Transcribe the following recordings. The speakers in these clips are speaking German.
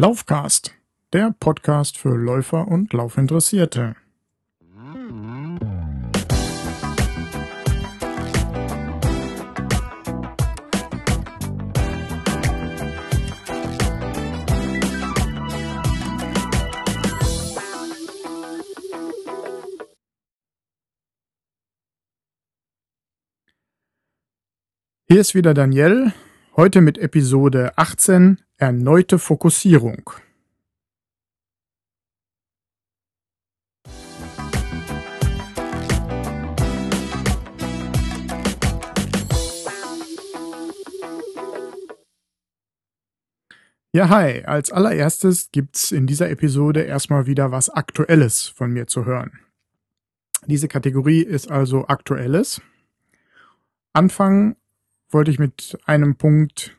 Laufcast, der Podcast für Läufer und Laufinteressierte. Hier ist wieder Daniel, heute mit Episode 18 Erneute Fokussierung. Ja, hi. Als allererstes gibt's in dieser Episode erstmal wieder was Aktuelles von mir zu hören. Diese Kategorie ist also Aktuelles. Anfangen wollte ich mit einem Punkt,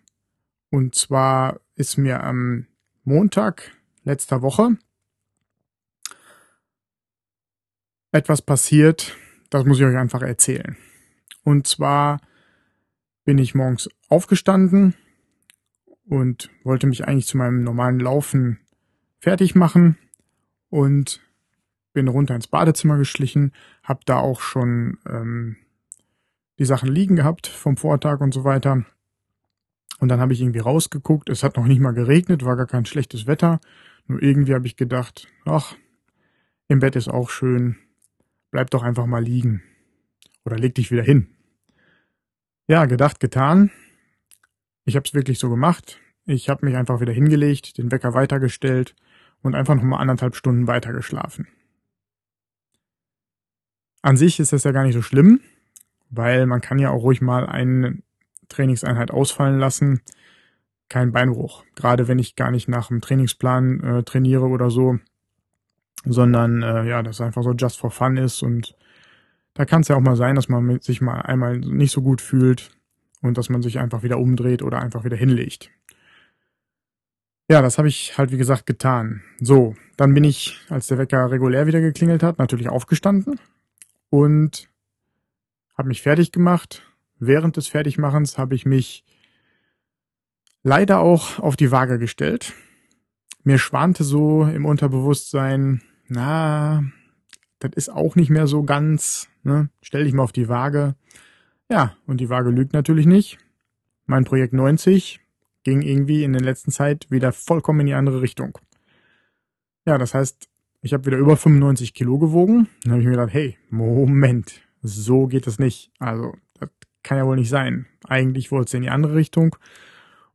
und zwar ist mir am Montag letzter Woche etwas passiert, das muss ich euch einfach erzählen. Und zwar bin ich morgens aufgestanden und wollte mich eigentlich zu meinem normalen Laufen fertig machen und bin runter ins Badezimmer geschlichen, habe da auch schon ähm, die Sachen liegen gehabt vom Vortag und so weiter. Und dann habe ich irgendwie rausgeguckt, es hat noch nicht mal geregnet, war gar kein schlechtes Wetter. Nur irgendwie habe ich gedacht, ach, im Bett ist auch schön, bleib doch einfach mal liegen. Oder leg dich wieder hin. Ja, gedacht, getan. Ich habe es wirklich so gemacht. Ich habe mich einfach wieder hingelegt, den Wecker weitergestellt und einfach noch mal anderthalb Stunden weitergeschlafen. An sich ist das ja gar nicht so schlimm, weil man kann ja auch ruhig mal eine Trainingseinheit ausfallen lassen. Kein Beinbruch. Gerade wenn ich gar nicht nach dem Trainingsplan äh, trainiere oder so, sondern äh, ja, das einfach so just for fun ist und da kann es ja auch mal sein, dass man sich mal einmal nicht so gut fühlt und dass man sich einfach wieder umdreht oder einfach wieder hinlegt. Ja, das habe ich halt wie gesagt getan. So, dann bin ich, als der Wecker regulär wieder geklingelt hat, natürlich aufgestanden und habe mich fertig gemacht. Während des Fertigmachens habe ich mich leider auch auf die Waage gestellt. Mir schwante so im Unterbewusstsein, na, das ist auch nicht mehr so ganz, ne? Stell dich mal auf die Waage. Ja, und die Waage lügt natürlich nicht. Mein Projekt 90 ging irgendwie in der letzten Zeit wieder vollkommen in die andere Richtung. Ja, das heißt, ich habe wieder über 95 Kilo gewogen. Dann habe ich mir gedacht, hey, Moment, so geht es nicht. Also, das kann ja wohl nicht sein. Eigentlich wollte es in die andere Richtung.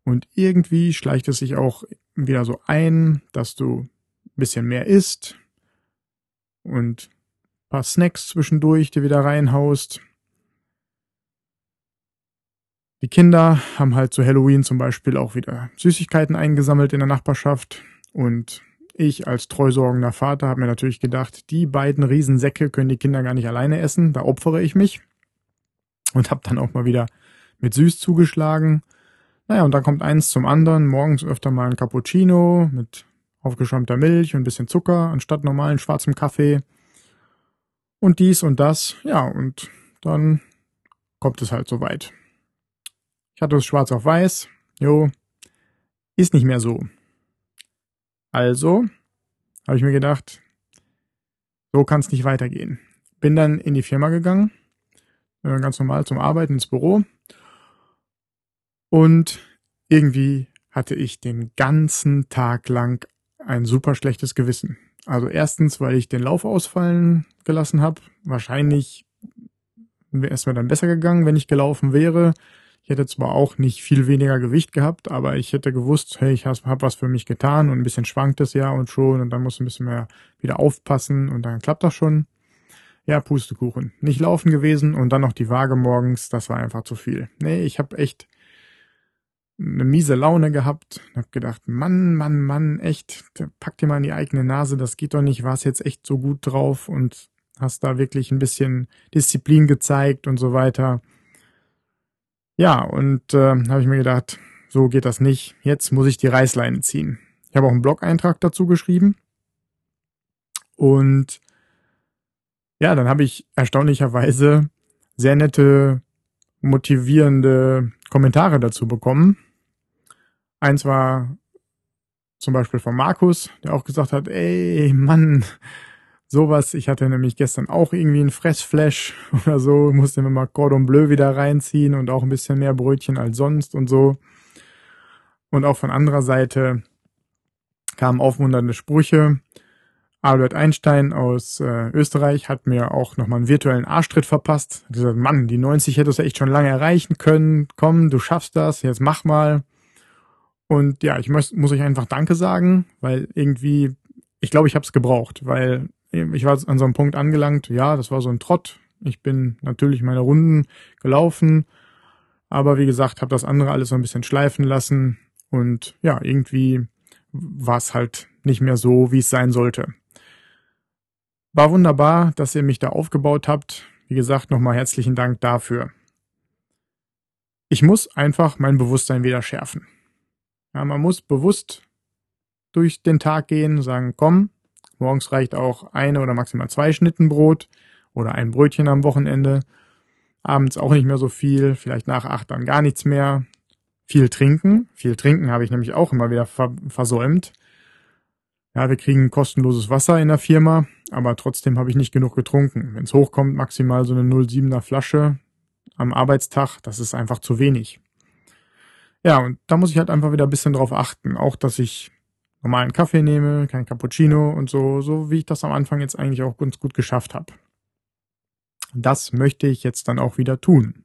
Und irgendwie schleicht es sich auch wieder so ein, dass du ein bisschen mehr isst und ein paar Snacks zwischendurch dir wieder reinhaust. Die Kinder haben halt zu Halloween zum Beispiel auch wieder Süßigkeiten eingesammelt in der Nachbarschaft und ich als treusorgender Vater habe mir natürlich gedacht, die beiden Riesensäcke können die Kinder gar nicht alleine essen, da opfere ich mich. Und habe dann auch mal wieder mit süß zugeschlagen. Naja, und dann kommt eins zum anderen, morgens öfter mal ein Cappuccino mit aufgeschäumter Milch und ein bisschen Zucker anstatt normalen schwarzem Kaffee. Und dies und das, ja, und dann kommt es halt soweit. Ich hatte es schwarz auf weiß, jo, ist nicht mehr so. Also habe ich mir gedacht, so kann es nicht weitergehen. Bin dann in die Firma gegangen, äh, ganz normal zum Arbeiten ins Büro. Und irgendwie hatte ich den ganzen Tag lang ein super schlechtes Gewissen. Also erstens, weil ich den Lauf ausfallen gelassen habe. Wahrscheinlich wäre es mir dann besser gegangen, wenn ich gelaufen wäre. Ich hätte zwar auch nicht viel weniger Gewicht gehabt, aber ich hätte gewusst, hey, ich habe was für mich getan und ein bisschen schwankt es ja und schon und dann muss ein bisschen mehr wieder aufpassen und dann klappt das schon. Ja, Pustekuchen. Nicht laufen gewesen und dann noch die Waage morgens, das war einfach zu viel. Nee, ich habe echt eine miese Laune gehabt und hab gedacht, Mann, Mann, Mann, echt, pack dir mal in die eigene Nase, das geht doch nicht, warst jetzt echt so gut drauf und hast da wirklich ein bisschen Disziplin gezeigt und so weiter. Ja, und äh, habe ich mir gedacht, so geht das nicht. Jetzt muss ich die Reißleine ziehen. Ich habe auch einen Blog-Eintrag dazu geschrieben. Und ja, dann habe ich erstaunlicherweise sehr nette, motivierende Kommentare dazu bekommen. Eins war zum Beispiel von Markus, der auch gesagt hat, ey, Mann, sowas. Ich hatte nämlich gestern auch irgendwie einen Fressflash oder so, musste mir mal Cordon Bleu wieder reinziehen und auch ein bisschen mehr Brötchen als sonst und so. Und auch von anderer Seite kamen aufmunternde Sprüche. Albert Einstein aus äh, Österreich hat mir auch nochmal einen virtuellen Arschtritt verpasst. Hat gesagt, Mann, die 90 hättest du echt schon lange erreichen können. Komm, du schaffst das, jetzt mach mal. Und ja, ich muss, muss euch einfach Danke sagen, weil irgendwie, ich glaube, ich habe es gebraucht, weil ich war an so einem Punkt angelangt, ja, das war so ein Trott. Ich bin natürlich meine Runden gelaufen, aber wie gesagt, habe das andere alles so ein bisschen schleifen lassen und ja, irgendwie war es halt nicht mehr so, wie es sein sollte. War wunderbar, dass ihr mich da aufgebaut habt. Wie gesagt, nochmal herzlichen Dank dafür. Ich muss einfach mein Bewusstsein wieder schärfen. Ja, man muss bewusst durch den Tag gehen, sagen, komm, morgens reicht auch eine oder maximal zwei Schnitten Brot oder ein Brötchen am Wochenende. Abends auch nicht mehr so viel, vielleicht nach acht dann gar nichts mehr. Viel trinken. Viel trinken habe ich nämlich auch immer wieder versäumt. Ja, wir kriegen kostenloses Wasser in der Firma, aber trotzdem habe ich nicht genug getrunken. Wenn es hochkommt, maximal so eine 0,7er Flasche am Arbeitstag, das ist einfach zu wenig. Ja, und da muss ich halt einfach wieder ein bisschen drauf achten. Auch, dass ich normalen Kaffee nehme, kein Cappuccino und so, so wie ich das am Anfang jetzt eigentlich auch ganz gut geschafft habe. Das möchte ich jetzt dann auch wieder tun.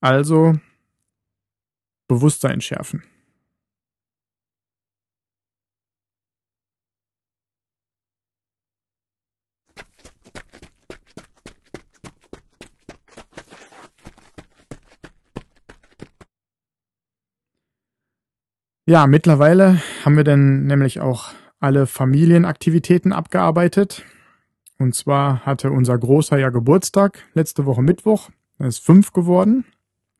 Also Bewusstsein schärfen. Ja, mittlerweile haben wir dann nämlich auch alle Familienaktivitäten abgearbeitet. Und zwar hatte unser Großer ja Geburtstag letzte Woche Mittwoch. Er ist fünf geworden.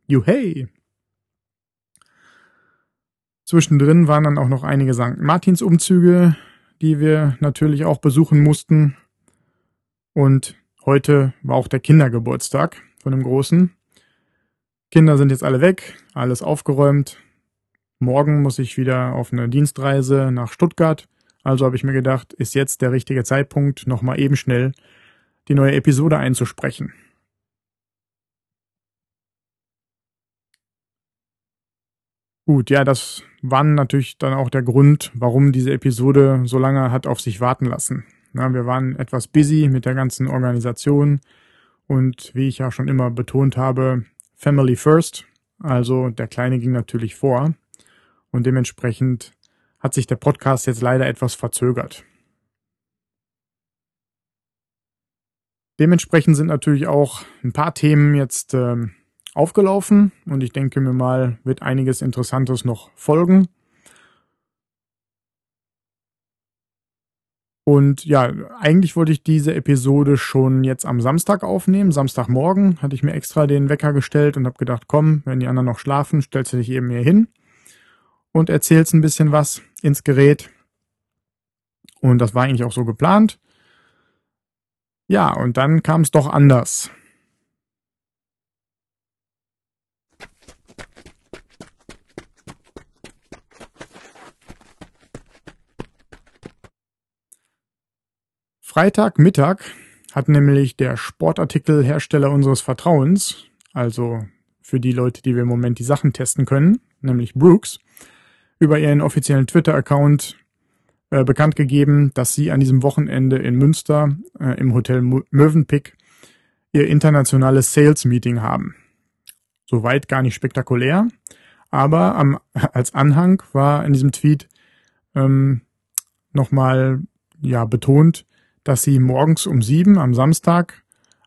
Juhey! Zwischendrin waren dann auch noch einige St. Martins Umzüge, die wir natürlich auch besuchen mussten. Und heute war auch der Kindergeburtstag von dem Großen. Kinder sind jetzt alle weg, alles aufgeräumt, Morgen muss ich wieder auf eine Dienstreise nach Stuttgart. Also habe ich mir gedacht, ist jetzt der richtige Zeitpunkt, nochmal eben schnell die neue Episode einzusprechen. Gut, ja, das war natürlich dann auch der Grund, warum diese Episode so lange hat auf sich warten lassen. Ja, wir waren etwas busy mit der ganzen Organisation und wie ich ja schon immer betont habe, Family First. Also der Kleine ging natürlich vor und dementsprechend hat sich der Podcast jetzt leider etwas verzögert. Dementsprechend sind natürlich auch ein paar Themen jetzt äh, aufgelaufen und ich denke mir mal, wird einiges Interessantes noch folgen. Und ja, eigentlich wollte ich diese Episode schon jetzt am Samstag aufnehmen. Samstagmorgen hatte ich mir extra den Wecker gestellt und habe gedacht, komm, wenn die anderen noch schlafen, stellst du dich eben hier hin und erzählst ein bisschen was ins Gerät. Und das war eigentlich auch so geplant. Ja, und dann kam es doch anders. Freitagmittag hat nämlich der Sportartikelhersteller unseres Vertrauens, also für die Leute, die wir im Moment die Sachen testen können, nämlich Brooks, über ihren offiziellen Twitter-Account äh, bekannt gegeben, dass sie an diesem Wochenende in Münster äh, im Hotel Mövenpick ihr internationales Sales-Meeting haben. Soweit gar nicht spektakulär, aber am, als Anhang war in diesem Tweet ähm, nochmal ja, betont, dass sie morgens um sieben am Samstag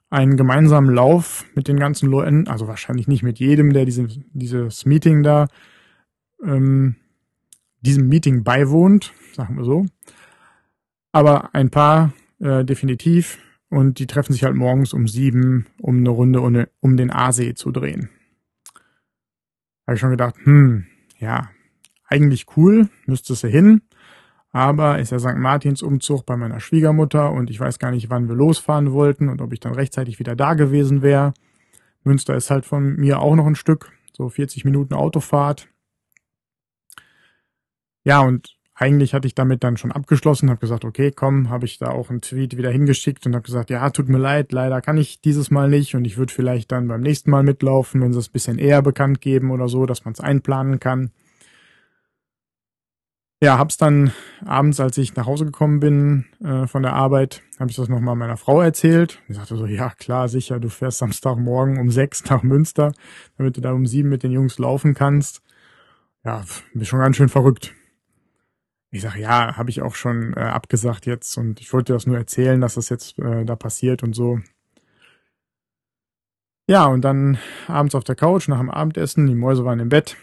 einen gemeinsamen Lauf mit den ganzen Leuten, also wahrscheinlich nicht mit jedem, der diese, dieses Meeting da ähm, diesem Meeting beiwohnt, sagen wir so. Aber ein paar äh, definitiv und die treffen sich halt morgens um sieben, um eine Runde um, um den Aasee zu drehen. Habe ich schon gedacht, hm, ja, eigentlich cool, müsste es ja hin. Aber ist ja St. Martins Umzug bei meiner Schwiegermutter und ich weiß gar nicht, wann wir losfahren wollten und ob ich dann rechtzeitig wieder da gewesen wäre. Münster ist halt von mir auch noch ein Stück, so 40 Minuten Autofahrt. Ja, und eigentlich hatte ich damit dann schon abgeschlossen, habe gesagt, okay, komm, habe ich da auch einen Tweet wieder hingeschickt und habe gesagt, ja, tut mir leid, leider kann ich dieses Mal nicht und ich würde vielleicht dann beim nächsten Mal mitlaufen, wenn sie es ein bisschen eher bekannt geben oder so, dass man es einplanen kann. Ja, hab's dann abends, als ich nach Hause gekommen bin äh, von der Arbeit, habe ich das nochmal meiner Frau erzählt. Die sagte so, ja klar, sicher, du fährst Samstagmorgen um sechs nach Münster, damit du da um sieben mit den Jungs laufen kannst. Ja, bist schon ganz schön verrückt. Ich sage, ja, habe ich auch schon äh, abgesagt jetzt und ich wollte das nur erzählen, dass das jetzt äh, da passiert und so. Ja, und dann abends auf der Couch nach dem Abendessen, die Mäuse waren im Bett,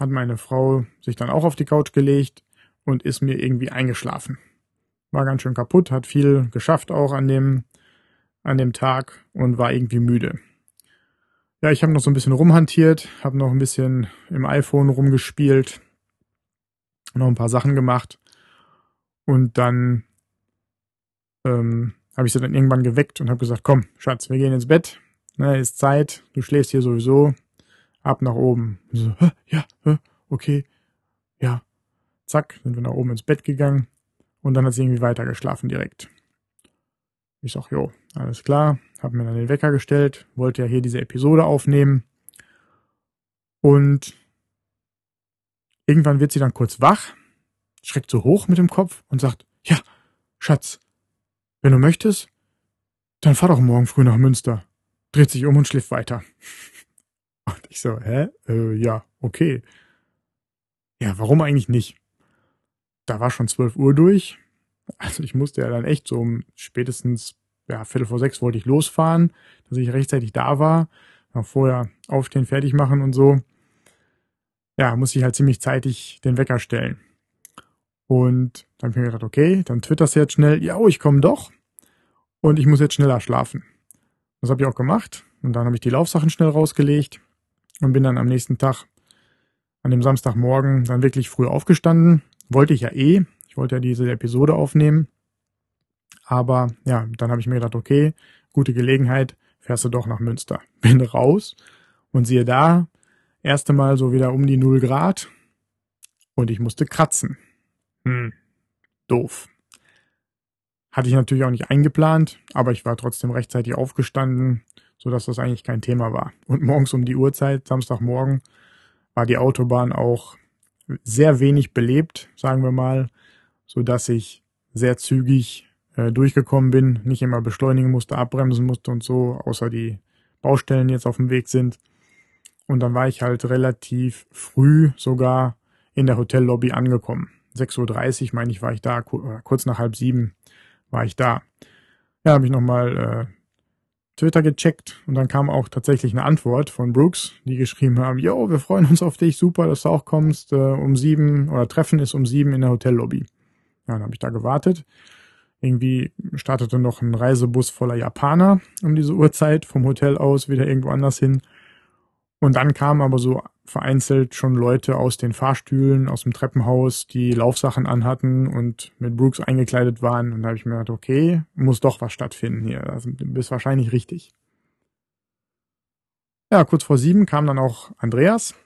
hat meine Frau sich dann auch auf die Couch gelegt und ist mir irgendwie eingeschlafen. War ganz schön kaputt, hat viel geschafft auch an dem, an dem Tag und war irgendwie müde. Ja, ich habe noch so ein bisschen rumhantiert, habe noch ein bisschen im iPhone rumgespielt, noch ein paar Sachen gemacht. Und dann ähm, habe ich sie dann irgendwann geweckt und habe gesagt, komm, Schatz, wir gehen ins Bett. Ne, ist Zeit, du schläfst hier sowieso. Ab nach oben. So, ja, okay, ja. Zack, sind wir nach oben ins Bett gegangen. Und dann hat sie irgendwie weiter geschlafen direkt. Ich sag, jo, alles klar. Hab mir dann den Wecker gestellt, wollte ja hier diese Episode aufnehmen. Und Irgendwann wird sie dann kurz wach, schreckt so hoch mit dem Kopf und sagt, ja, Schatz, wenn du möchtest, dann fahr doch morgen früh nach Münster. Dreht sich um und schläft weiter. Und ich so, hä? Äh, ja, okay. Ja, warum eigentlich nicht? Da war schon zwölf Uhr durch. Also ich musste ja dann echt so um spätestens, ja, Viertel vor sechs wollte ich losfahren, dass ich rechtzeitig da war. Noch vorher aufstehen, fertig machen und so ja, muss ich halt ziemlich zeitig den Wecker stellen. Und dann habe ich mir gedacht, okay, dann twitterst du jetzt schnell, ja, oh, ich komme doch. Und ich muss jetzt schneller schlafen. Das habe ich auch gemacht. Und dann habe ich die Laufsachen schnell rausgelegt und bin dann am nächsten Tag, an dem Samstagmorgen, dann wirklich früh aufgestanden. Wollte ich ja eh. Ich wollte ja diese Episode aufnehmen. Aber ja, dann habe ich mir gedacht, okay, gute Gelegenheit, fährst du doch nach Münster. Bin raus und siehe da, erste Mal so wieder um die null Grad und ich musste kratzen. Hm, doof. Hatte ich natürlich auch nicht eingeplant, aber ich war trotzdem rechtzeitig aufgestanden, so dass das eigentlich kein Thema war. Und morgens um die Uhrzeit, Samstagmorgen, war die Autobahn auch sehr wenig belebt, sagen wir mal, so dass ich sehr zügig äh, durchgekommen bin, nicht immer beschleunigen musste, abbremsen musste und so, außer die Baustellen jetzt auf dem Weg sind. Und dann war ich halt relativ früh sogar in der Hotellobby angekommen. 6.30 Uhr, meine ich, war ich da, kurz nach halb sieben war ich da. Ja, habe ich nochmal äh, Twitter gecheckt und dann kam auch tatsächlich eine Antwort von Brooks, die geschrieben haben, yo, wir freuen uns auf dich, super, dass du auch kommst, äh, um sieben oder Treffen ist um sieben in der Hotellobby. Ja, dann habe ich da gewartet. Irgendwie startete noch ein Reisebus voller Japaner um diese Uhrzeit vom Hotel aus wieder irgendwo anders hin. Und dann kamen aber so vereinzelt schon Leute aus den Fahrstühlen, aus dem Treppenhaus, die Laufsachen anhatten und mit Brooks eingekleidet waren. Und da habe ich mir gedacht, okay, muss doch was stattfinden hier. Das ist wahrscheinlich richtig. Ja, kurz vor sieben kam dann auch Andreas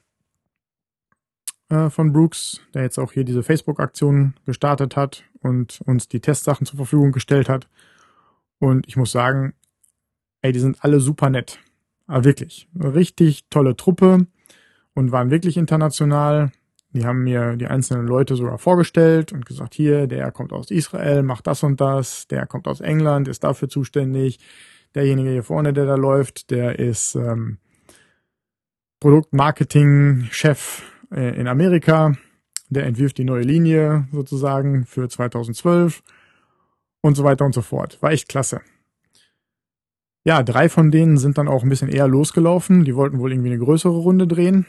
äh, von Brooks, der jetzt auch hier diese Facebook-Aktion gestartet hat und uns die Testsachen zur Verfügung gestellt hat. Und ich muss sagen, ey, die sind alle super nett. Aber wirklich, richtig tolle Truppe und waren wirklich international. Die haben mir die einzelnen Leute sogar vorgestellt und gesagt, hier, der kommt aus Israel, macht das und das, der kommt aus England, ist dafür zuständig. Derjenige hier vorne, der da läuft, der ist ähm, Produktmarketing-Chef äh, in Amerika. Der entwirft die neue Linie sozusagen für 2012 und so weiter und so fort. War echt klasse. Ja, drei von denen sind dann auch ein bisschen eher losgelaufen. Die wollten wohl irgendwie eine größere Runde drehen.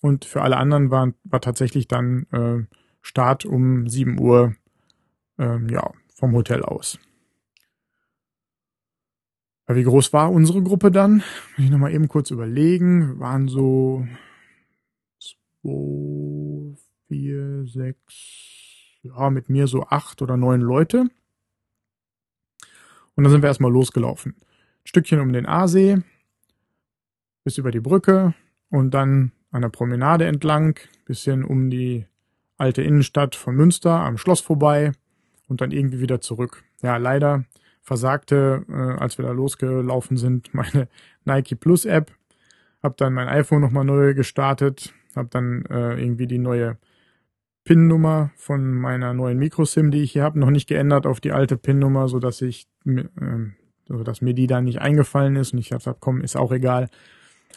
Und für alle anderen war, war tatsächlich dann äh, Start um 7 Uhr ähm, ja, vom Hotel aus. Wie groß war unsere Gruppe dann? Muss ich nochmal eben kurz überlegen. Wir waren so zwei, vier, sechs, ja, mit mir so acht oder neun Leute. Und dann sind wir erstmal losgelaufen. Stückchen um den Aasee bis über die Brücke und dann an der Promenade entlang, bisschen um die alte Innenstadt von Münster am Schloss vorbei und dann irgendwie wieder zurück. Ja, leider versagte, äh, als wir da losgelaufen sind, meine Nike Plus App. Hab dann mein iPhone nochmal neu gestartet, hab dann äh, irgendwie die neue PIN-Nummer von meiner neuen Microsim, die ich hier habe, noch nicht geändert auf die alte PIN-Nummer, so dass ich, äh, so dass mir die dann nicht eingefallen ist und ich gesagt komm, ist auch egal.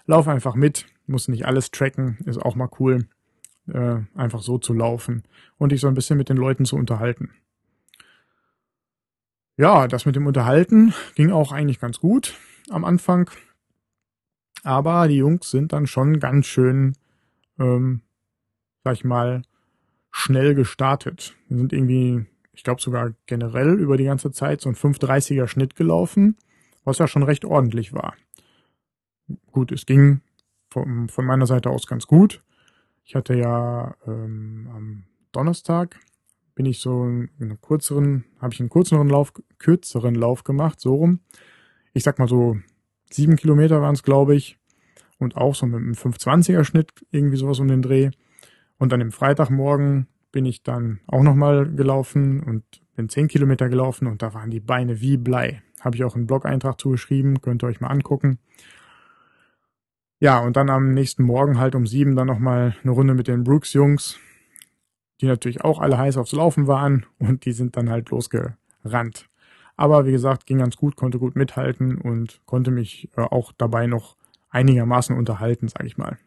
Lauf einfach mit, muss nicht alles tracken, ist auch mal cool, äh, einfach so zu laufen und dich so ein bisschen mit den Leuten zu unterhalten. Ja, das mit dem Unterhalten ging auch eigentlich ganz gut am Anfang. Aber die Jungs sind dann schon ganz schön, ähm, sag ich mal, schnell gestartet. Wir sind irgendwie, ich glaube sogar generell über die ganze Zeit so ein 530er Schnitt gelaufen, was ja schon recht ordentlich war. Gut, es ging von, von meiner Seite aus ganz gut. Ich hatte ja ähm, am Donnerstag bin ich so in einem kürzeren, habe ich einen kürzeren Lauf, kürzeren Lauf gemacht, so rum. Ich sag mal so sieben Kilometer waren es, glaube ich. Und auch so mit einem 520er Schnitt, irgendwie sowas um den Dreh. Und dann im Freitagmorgen bin ich dann auch nochmal gelaufen und bin 10 Kilometer gelaufen und da waren die Beine wie Blei. Habe ich auch einen Blog-Eintrag zugeschrieben, könnt ihr euch mal angucken. Ja, und dann am nächsten Morgen halt um sieben dann nochmal eine Runde mit den Brooks-Jungs, die natürlich auch alle heiß aufs Laufen waren und die sind dann halt losgerannt. Aber wie gesagt, ging ganz gut, konnte gut mithalten und konnte mich äh, auch dabei noch einigermaßen unterhalten, sag ich mal.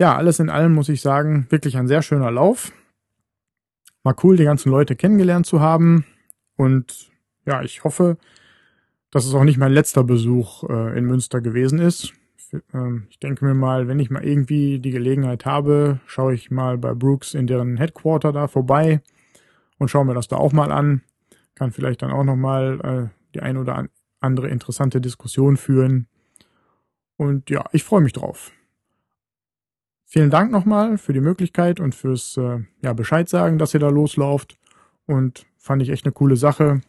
Ja, alles in allem muss ich sagen, wirklich ein sehr schöner Lauf. War cool, die ganzen Leute kennengelernt zu haben. Und ja, ich hoffe, dass es auch nicht mein letzter Besuch äh, in Münster gewesen ist. Ähm, ich denke mir mal, wenn ich mal irgendwie die Gelegenheit habe, schaue ich mal bei Brooks in deren Headquarter da vorbei und schaue mir das da auch mal an. Kann vielleicht dann auch nochmal äh, die ein oder andere interessante Diskussion führen. Und ja, ich freue mich drauf. Vielen Dank nochmal für die Möglichkeit und fürs äh, ja, Bescheid sagen, dass ihr da loslauft. Und fand ich echt eine coole Sache.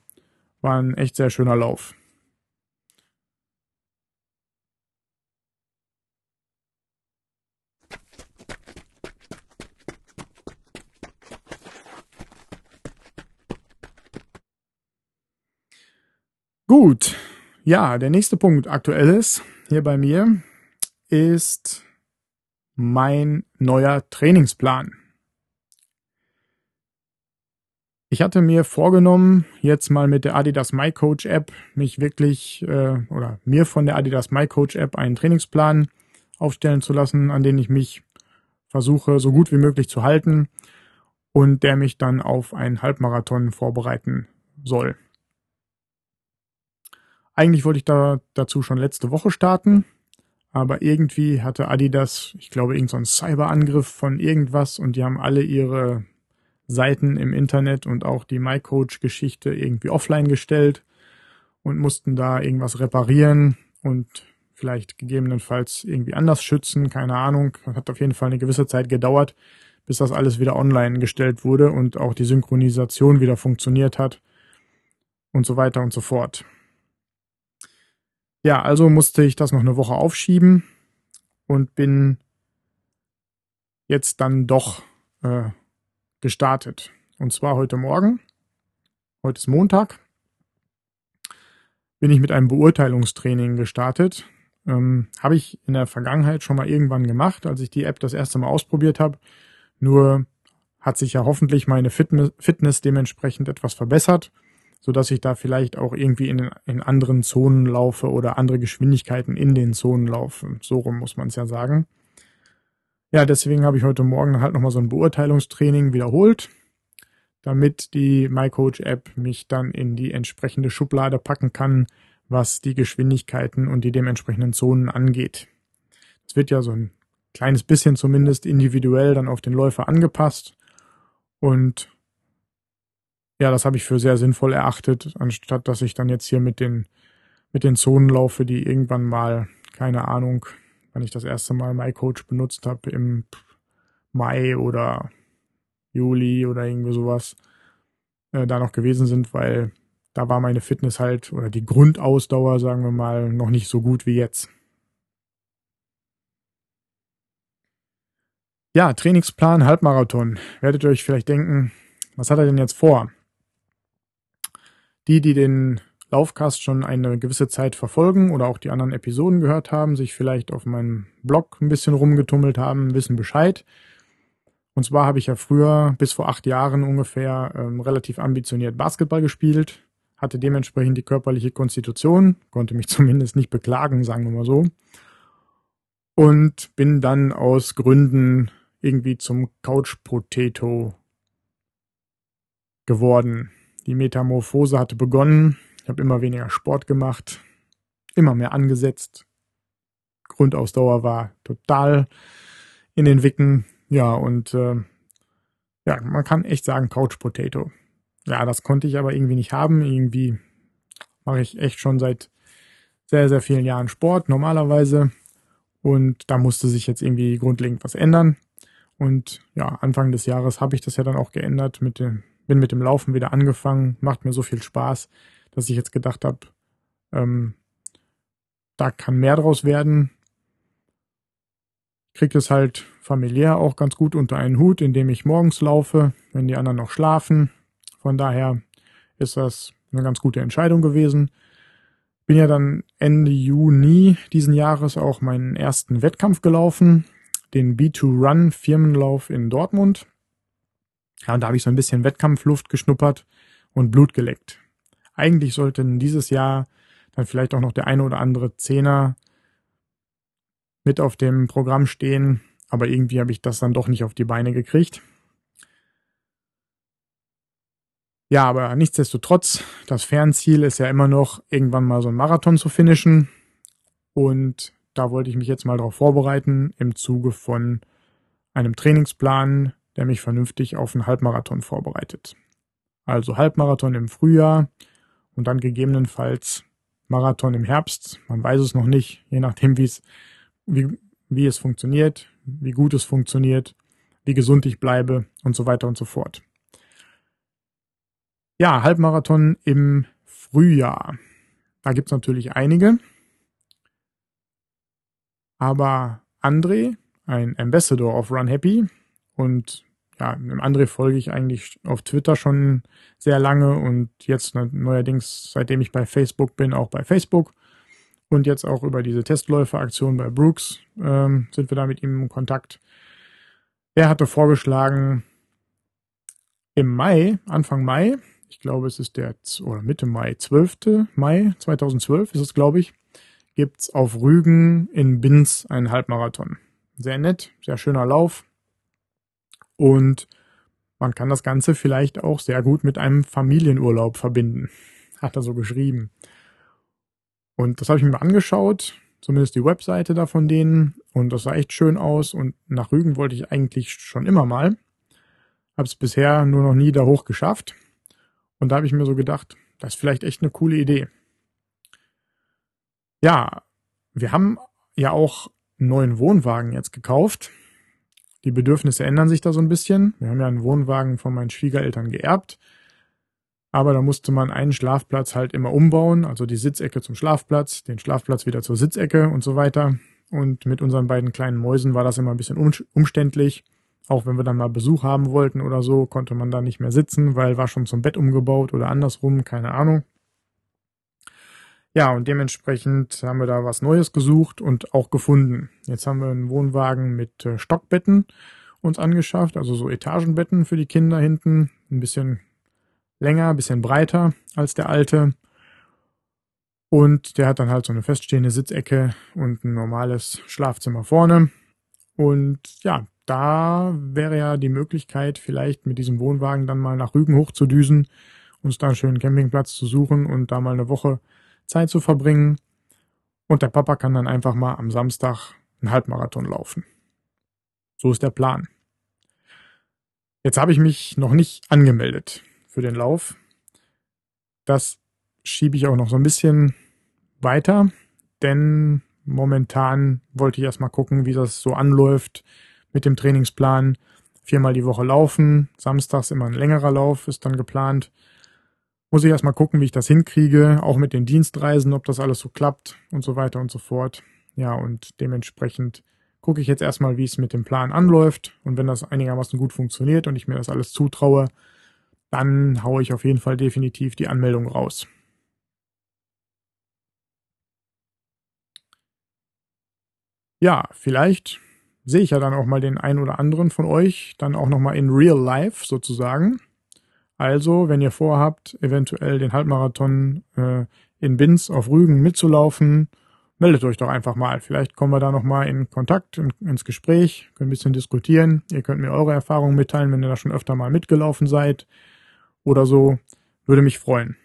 War ein echt sehr schöner Lauf. Gut, ja, der nächste Punkt aktuelles hier bei mir ist mein neuer Trainingsplan. Ich hatte mir vorgenommen, jetzt mal mit der Adidas My Coach App mich wirklich äh, oder mir von der Adidas My Coach App einen Trainingsplan aufstellen zu lassen, an den ich mich versuche, so gut wie möglich zu halten und der mich dann auf einen Halbmarathon vorbereiten soll. Eigentlich wollte ich da dazu schon letzte Woche starten, aber irgendwie hatte Adidas, ich glaube, irgendein so Cyberangriff von irgendwas und die haben alle ihre Seiten im Internet und auch die MyCoach-Geschichte irgendwie offline gestellt und mussten da irgendwas reparieren und vielleicht gegebenenfalls irgendwie anders schützen, keine Ahnung. Hat auf jeden Fall eine gewisse Zeit gedauert, bis das alles wieder online gestellt wurde und auch die Synchronisation wieder funktioniert hat und so weiter und so fort. Ja, also musste ich das noch eine Woche aufschieben und bin jetzt dann doch äh, gestartet. Und zwar heute Morgen. Heute ist Montag. Bin ich mit einem Beurteilungstraining gestartet. Ähm, habe ich in der Vergangenheit schon mal irgendwann gemacht, als ich die App das erste Mal ausprobiert habe. Nur hat sich ja hoffentlich meine Fitness dementsprechend etwas verbessert so dass ich da vielleicht auch irgendwie in, in anderen Zonen laufe oder andere Geschwindigkeiten in den Zonen laufe. So rum muss man es ja sagen. Ja, deswegen habe ich heute Morgen halt nochmal so ein Beurteilungstraining wiederholt, damit die MyCoach-App mich dann in die entsprechende Schublade packen kann, was die Geschwindigkeiten und die dementsprechenden Zonen angeht. Es wird ja so ein kleines bisschen zumindest individuell dann auf den Läufer angepasst und ja, das habe ich für sehr sinnvoll erachtet, anstatt dass ich dann jetzt hier mit den, mit den Zonen laufe, die irgendwann mal, keine Ahnung, wann ich das erste Mal MyCoach benutzt habe, im Mai oder Juli oder irgendwie sowas, äh, da noch gewesen sind, weil da war meine Fitness halt oder die Grundausdauer, sagen wir mal, noch nicht so gut wie jetzt. Ja, Trainingsplan, Halbmarathon. Werdet ihr euch vielleicht denken, was hat er denn jetzt vor? Die, die den Laufcast schon eine gewisse Zeit verfolgen oder auch die anderen Episoden gehört haben, sich vielleicht auf meinem Blog ein bisschen rumgetummelt haben, wissen Bescheid. Und zwar habe ich ja früher bis vor acht Jahren ungefähr ähm, relativ ambitioniert Basketball gespielt, hatte dementsprechend die körperliche Konstitution, konnte mich zumindest nicht beklagen, sagen wir mal so. Und bin dann aus Gründen irgendwie zum Couch Potato geworden. Die Metamorphose hatte begonnen ich habe immer weniger Sport gemacht, immer mehr angesetzt. Grundausdauer war total in den Wicken. Ja, und äh, ja, man kann echt sagen Couch Potato. Ja, das konnte ich aber irgendwie nicht haben. Irgendwie mache ich echt schon seit sehr, sehr vielen Jahren Sport normalerweise. Und da musste sich jetzt irgendwie grundlegend was ändern. Und ja, Anfang des Jahres habe ich das ja dann auch geändert. Mit dem, bin mit dem Laufen wieder angefangen. Macht mir so viel Spaß dass ich jetzt gedacht habe, ähm, da kann mehr draus werden. Kriegt es halt familiär auch ganz gut unter einen Hut, indem ich morgens laufe, wenn die anderen noch schlafen. Von daher ist das eine ganz gute Entscheidung gewesen. Bin ja dann Ende Juni diesen Jahres auch meinen ersten Wettkampf gelaufen, den B2 Run Firmenlauf in Dortmund. Ja, und da habe ich so ein bisschen Wettkampfluft geschnuppert und Blut geleckt. Eigentlich sollten dieses Jahr dann vielleicht auch noch der eine oder andere Zehner mit auf dem Programm stehen, aber irgendwie habe ich das dann doch nicht auf die Beine gekriegt. Ja, aber nichtsdestotrotz, das Fernziel ist ja immer noch, irgendwann mal so einen Marathon zu finishen. Und da wollte ich mich jetzt mal darauf vorbereiten im Zuge von einem Trainingsplan, der mich vernünftig auf einen Halbmarathon vorbereitet. Also Halbmarathon im Frühjahr, und dann gegebenenfalls Marathon im Herbst. Man weiß es noch nicht, je nachdem, wie es, wie, wie es funktioniert, wie gut es funktioniert, wie gesund ich bleibe und so weiter und so fort. Ja, Halbmarathon im Frühjahr. Da gibt's natürlich einige. Aber André, ein Ambassador of Run Happy und ja, André folge ich eigentlich auf Twitter schon sehr lange und jetzt neuerdings, seitdem ich bei Facebook bin, auch bei Facebook. Und jetzt auch über diese Testläuferaktion bei Brooks ähm, sind wir da mit ihm in Kontakt. Er hatte vorgeschlagen, im Mai, Anfang Mai, ich glaube es ist der, oder Mitte Mai, 12. Mai 2012 ist es, glaube ich, gibt's auf Rügen in Binz einen Halbmarathon. Sehr nett, sehr schöner Lauf, und man kann das Ganze vielleicht auch sehr gut mit einem Familienurlaub verbinden. Hat er so geschrieben. Und das habe ich mir angeschaut, zumindest die Webseite da von denen. Und das sah echt schön aus. Und nach Rügen wollte ich eigentlich schon immer mal. Habe es bisher nur noch nie da hoch geschafft. Und da habe ich mir so gedacht, das ist vielleicht echt eine coole Idee. Ja, wir haben ja auch einen neuen Wohnwagen jetzt gekauft. Die Bedürfnisse ändern sich da so ein bisschen. Wir haben ja einen Wohnwagen von meinen Schwiegereltern geerbt. Aber da musste man einen Schlafplatz halt immer umbauen, also die Sitzecke zum Schlafplatz, den Schlafplatz wieder zur Sitzecke und so weiter. Und mit unseren beiden kleinen Mäusen war das immer ein bisschen umständlich. Auch wenn wir dann mal Besuch haben wollten oder so, konnte man da nicht mehr sitzen, weil war schon zum Bett umgebaut oder andersrum, keine Ahnung. Ja, und dementsprechend haben wir da was Neues gesucht und auch gefunden. Jetzt haben wir einen Wohnwagen mit äh, Stockbetten uns angeschafft, also so Etagenbetten für die Kinder hinten, ein bisschen länger, ein bisschen breiter als der alte. Und der hat dann halt so eine feststehende Sitzecke und ein normales Schlafzimmer vorne. Und ja, da wäre ja die Möglichkeit, vielleicht mit diesem Wohnwagen dann mal nach Rügen hochzudüsen, uns da einen schönen Campingplatz zu suchen und da mal eine Woche Zeit zu verbringen. Und der Papa kann dann einfach mal am Samstag einen Halbmarathon laufen. So ist der Plan. Jetzt habe ich mich noch nicht angemeldet für den Lauf. Das schiebe ich auch noch so ein bisschen weiter, denn momentan wollte ich erstmal gucken, wie das so anläuft mit dem Trainingsplan. Viermal die Woche laufen, samstags immer ein längerer Lauf ist dann geplant muss ich erstmal gucken, wie ich das hinkriege, auch mit den Dienstreisen, ob das alles so klappt und so weiter und so fort. Ja, und dementsprechend gucke ich jetzt erstmal, wie es mit dem Plan anläuft. Und wenn das einigermaßen gut funktioniert und ich mir das alles zutraue, dann haue ich auf jeden Fall definitiv die Anmeldung raus. Ja, vielleicht sehe ich ja dann auch mal den einen oder anderen von euch dann auch nochmal in real life sozusagen. Also, wenn ihr vorhabt, eventuell den Halbmarathon äh, in Binz auf Rügen mitzulaufen, meldet euch doch einfach mal. Vielleicht kommen wir da nochmal in Kontakt, in, ins Gespräch, können ein bisschen diskutieren. Ihr könnt mir eure Erfahrungen mitteilen, wenn ihr da schon öfter mal mitgelaufen seid oder so. Würde mich freuen.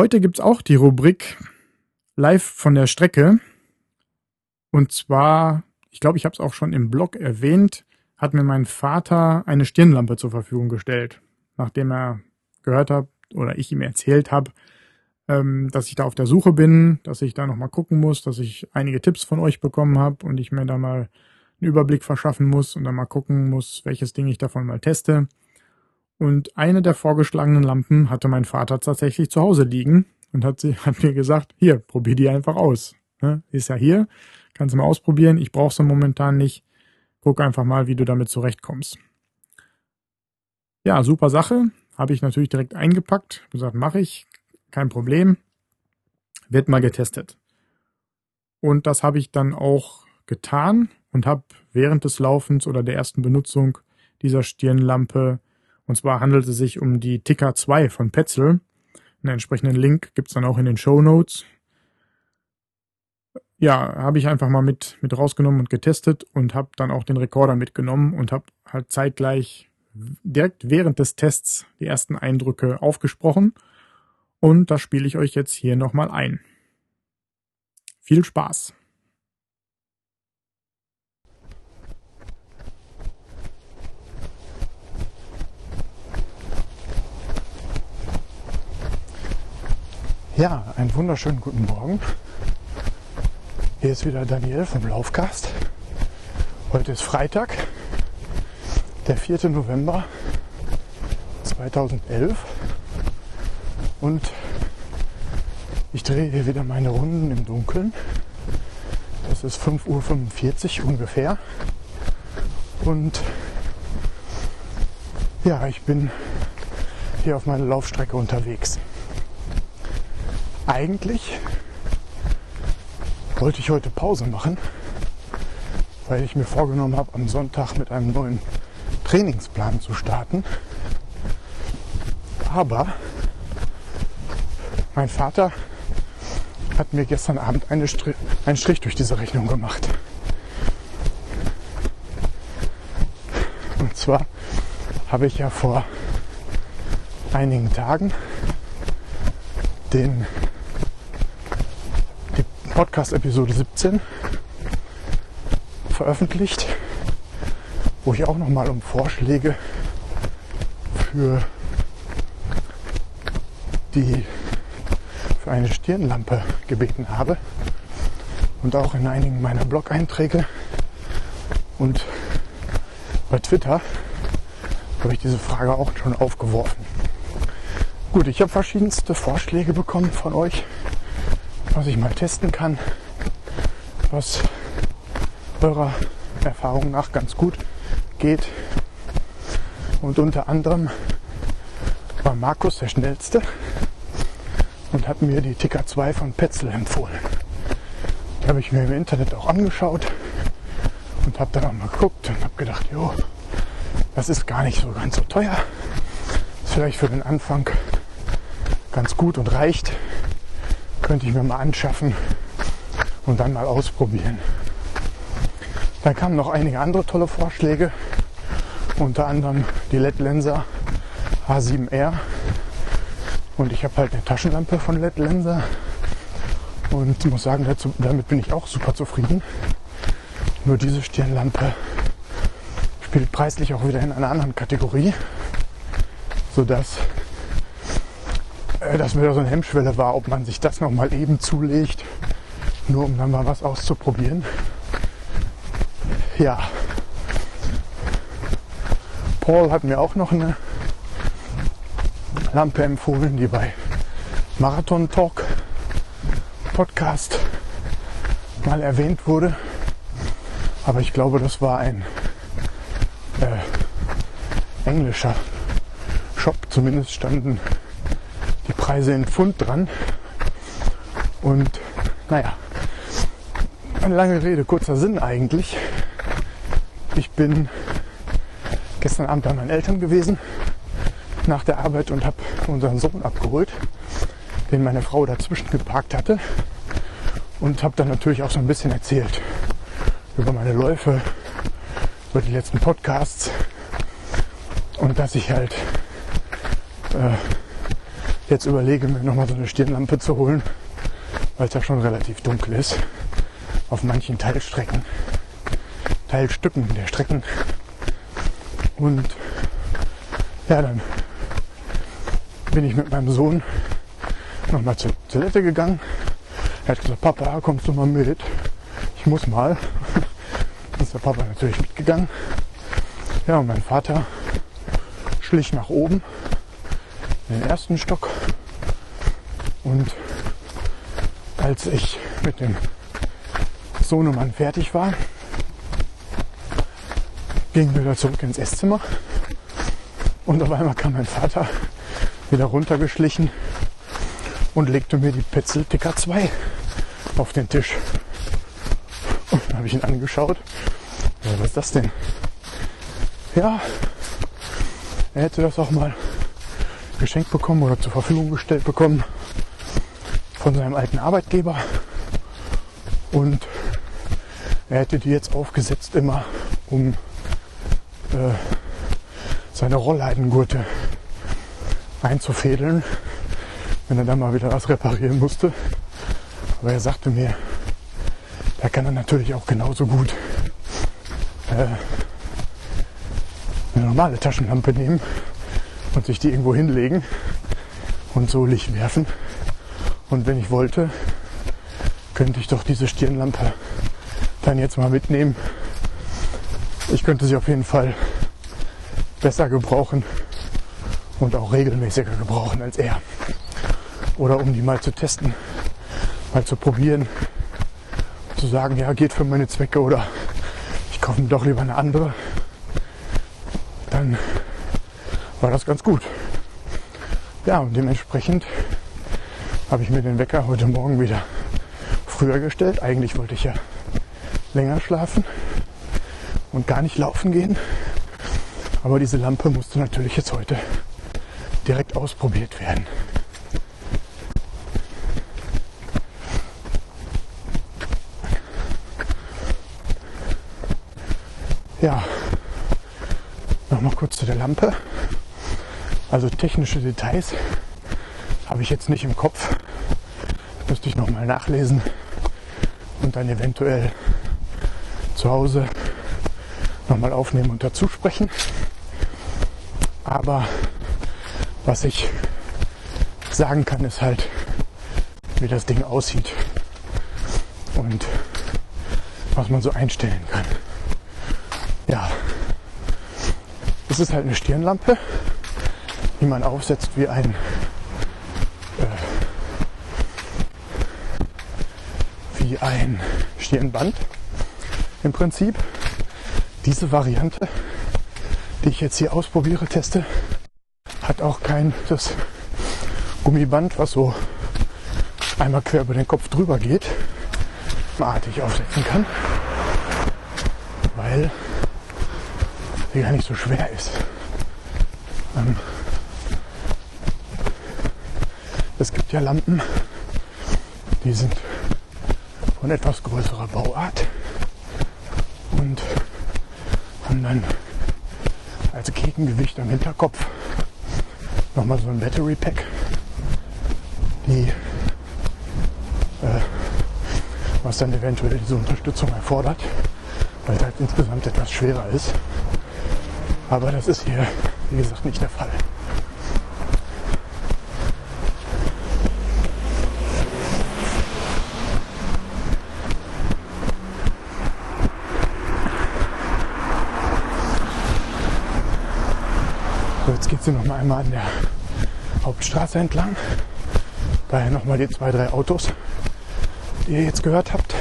Heute gibt's auch die Rubrik live von der Strecke. Und zwar, ich glaube, ich habe es auch schon im Blog erwähnt, hat mir mein Vater eine Stirnlampe zur Verfügung gestellt, nachdem er gehört hat oder ich ihm erzählt habe, ähm, dass ich da auf der Suche bin, dass ich da nochmal gucken muss, dass ich einige Tipps von euch bekommen habe und ich mir da mal einen Überblick verschaffen muss und dann mal gucken muss, welches Ding ich davon mal teste. Und eine der vorgeschlagenen Lampen hatte mein Vater tatsächlich zu Hause liegen und hat, sie, hat mir gesagt, hier, probier die einfach aus. Ne? Ist ja hier, kannst du mal ausprobieren. Ich brauche sie momentan nicht. Guck einfach mal, wie du damit zurechtkommst. Ja, super Sache. Habe ich natürlich direkt eingepackt. Gesagt, mache ich. Kein Problem. Wird mal getestet. Und das habe ich dann auch getan und habe während des Laufens oder der ersten Benutzung dieser Stirnlampe, und zwar handelt es sich um die Ticker 2 von Petzl, einen entsprechenden Link gibt's dann auch in den Show Notes. Ja, habe ich einfach mal mit, mit rausgenommen und getestet und habe dann auch den Rekorder mitgenommen und habe halt zeitgleich direkt während des Tests die ersten Eindrücke aufgesprochen. Und das spiele ich euch jetzt hier nochmal ein. Viel Spaß! Ja, einen wunderschönen guten Morgen. Hier ist wieder Daniel vom Laufcast. Heute ist Freitag, der 4. November 2011 und ich drehe hier wieder meine Runden im Dunkeln. Es ist 5.45 Uhr ungefähr und ja, ich bin hier auf meiner Laufstrecke unterwegs. Eigentlich wollte ich heute Pause machen, weil ich mir vorgenommen habe, am Sonntag mit einem neuen Trainingsplan zu starten. Aber mein Vater hat mir gestern Abend Stri einen Strich durch diese Rechnung gemacht. Und zwar habe ich ja vor einigen Tagen den Podcast Episode 17 veröffentlicht, wo ich auch nochmal um Vorschläge für die für eine Stirnlampe gebeten habe und auch in einigen meiner Blog-Einträge und bei Twitter habe ich diese Frage auch schon aufgeworfen. Gut, ich habe verschiedenste Vorschläge bekommen von euch was ich mal testen kann, was eurer Erfahrung nach ganz gut geht. Und unter anderem war Markus der schnellste und hat mir die Ticker 2 von Petzl empfohlen. Die habe ich mir im Internet auch angeschaut und habe dann auch mal geguckt und habe gedacht, jo, das ist gar nicht so ganz so teuer. Ist vielleicht für den Anfang ganz gut und reicht könnte ich mir mal anschaffen und dann mal ausprobieren. Dann kamen noch einige andere tolle Vorschläge, unter anderem die LED Lenser H7R und ich habe halt eine Taschenlampe von LED Lenser und muss sagen, dazu, damit bin ich auch super zufrieden. Nur diese Stirnlampe spielt preislich auch wieder in einer anderen Kategorie. sodass äh, das wieder so eine Hemmschwelle war, ob man sich das nochmal eben zulegt, nur um dann mal was auszuprobieren. Ja. Paul hat mir auch noch eine Lampe empfohlen, die bei Marathon Talk Podcast mal erwähnt wurde. Aber ich glaube, das war ein äh, englischer Shop. Zumindest standen Preise in Pfund dran. Und naja, eine lange Rede, kurzer Sinn eigentlich. Ich bin gestern Abend bei meinen Eltern gewesen nach der Arbeit und habe unseren Sohn abgeholt, den meine Frau dazwischen geparkt hatte. Und habe dann natürlich auch so ein bisschen erzählt über meine Läufe, über die letzten Podcasts und dass ich halt äh, jetzt überlege, mir nochmal so eine Stirnlampe zu holen, weil es ja schon relativ dunkel ist auf manchen Teilstrecken, Teilstücken der Strecken. Und ja, dann bin ich mit meinem Sohn nochmal zur Toilette gegangen. Er hat gesagt, Papa, kommst du mal mit? Ich muss mal. Ist der Papa natürlich mitgegangen. Ja, und mein Vater schlich nach oben in den ersten Stock. Und als ich mit dem Sohnemann fertig war, gingen wir wieder zurück ins Esszimmer. Und auf einmal kam mein Vater wieder runtergeschlichen und legte mir die Petzel Ticker 2 auf den Tisch. Und dann habe ich ihn angeschaut. Ja, was ist das denn? Ja, er hätte das auch mal geschenkt bekommen oder zur Verfügung gestellt bekommen von seinem alten Arbeitgeber. Und er hätte die jetzt aufgesetzt immer, um äh, seine Rollleitengurte einzufädeln, wenn er dann mal wieder was reparieren musste. Aber er sagte mir, da kann er natürlich auch genauso gut äh, eine normale Taschenlampe nehmen und sich die irgendwo hinlegen und so Licht werfen. Und wenn ich wollte, könnte ich doch diese Stirnlampe dann jetzt mal mitnehmen. Ich könnte sie auf jeden Fall besser gebrauchen und auch regelmäßiger gebrauchen als er. Oder um die mal zu testen, mal zu probieren, zu sagen, ja, geht für meine Zwecke oder ich kaufe mir doch lieber eine andere. Dann war das ganz gut. Ja, und dementsprechend habe ich mir den Wecker heute Morgen wieder früher gestellt. Eigentlich wollte ich ja länger schlafen und gar nicht laufen gehen. Aber diese Lampe musste natürlich jetzt heute direkt ausprobiert werden. Ja, nochmal kurz zu der Lampe. Also technische Details habe ich jetzt nicht im Kopf. Müsste ich nochmal nachlesen und dann eventuell zu Hause nochmal aufnehmen und dazu sprechen. Aber was ich sagen kann, ist halt, wie das Ding aussieht und was man so einstellen kann. Ja, es ist halt eine Stirnlampe die man aufsetzt wie ein wie ein Stirnband im Prinzip. Diese Variante, die ich jetzt hier ausprobiere, teste, hat auch kein das Gummiband, was so einmal quer über den Kopf drüber geht, artig aufsetzen kann, weil sie gar nicht so schwer ist. Ähm, es gibt ja Lampen, die sind von etwas größerer Bauart und haben dann als Gegengewicht am Hinterkopf nochmal so ein Battery Pack, die äh, was dann eventuell diese Unterstützung erfordert, weil es halt insgesamt etwas schwerer ist. Aber das ist hier, wie gesagt, nicht der Fall. Einmal an der Hauptstraße entlang. Daher noch mal die zwei, drei Autos, die ihr jetzt gehört habt.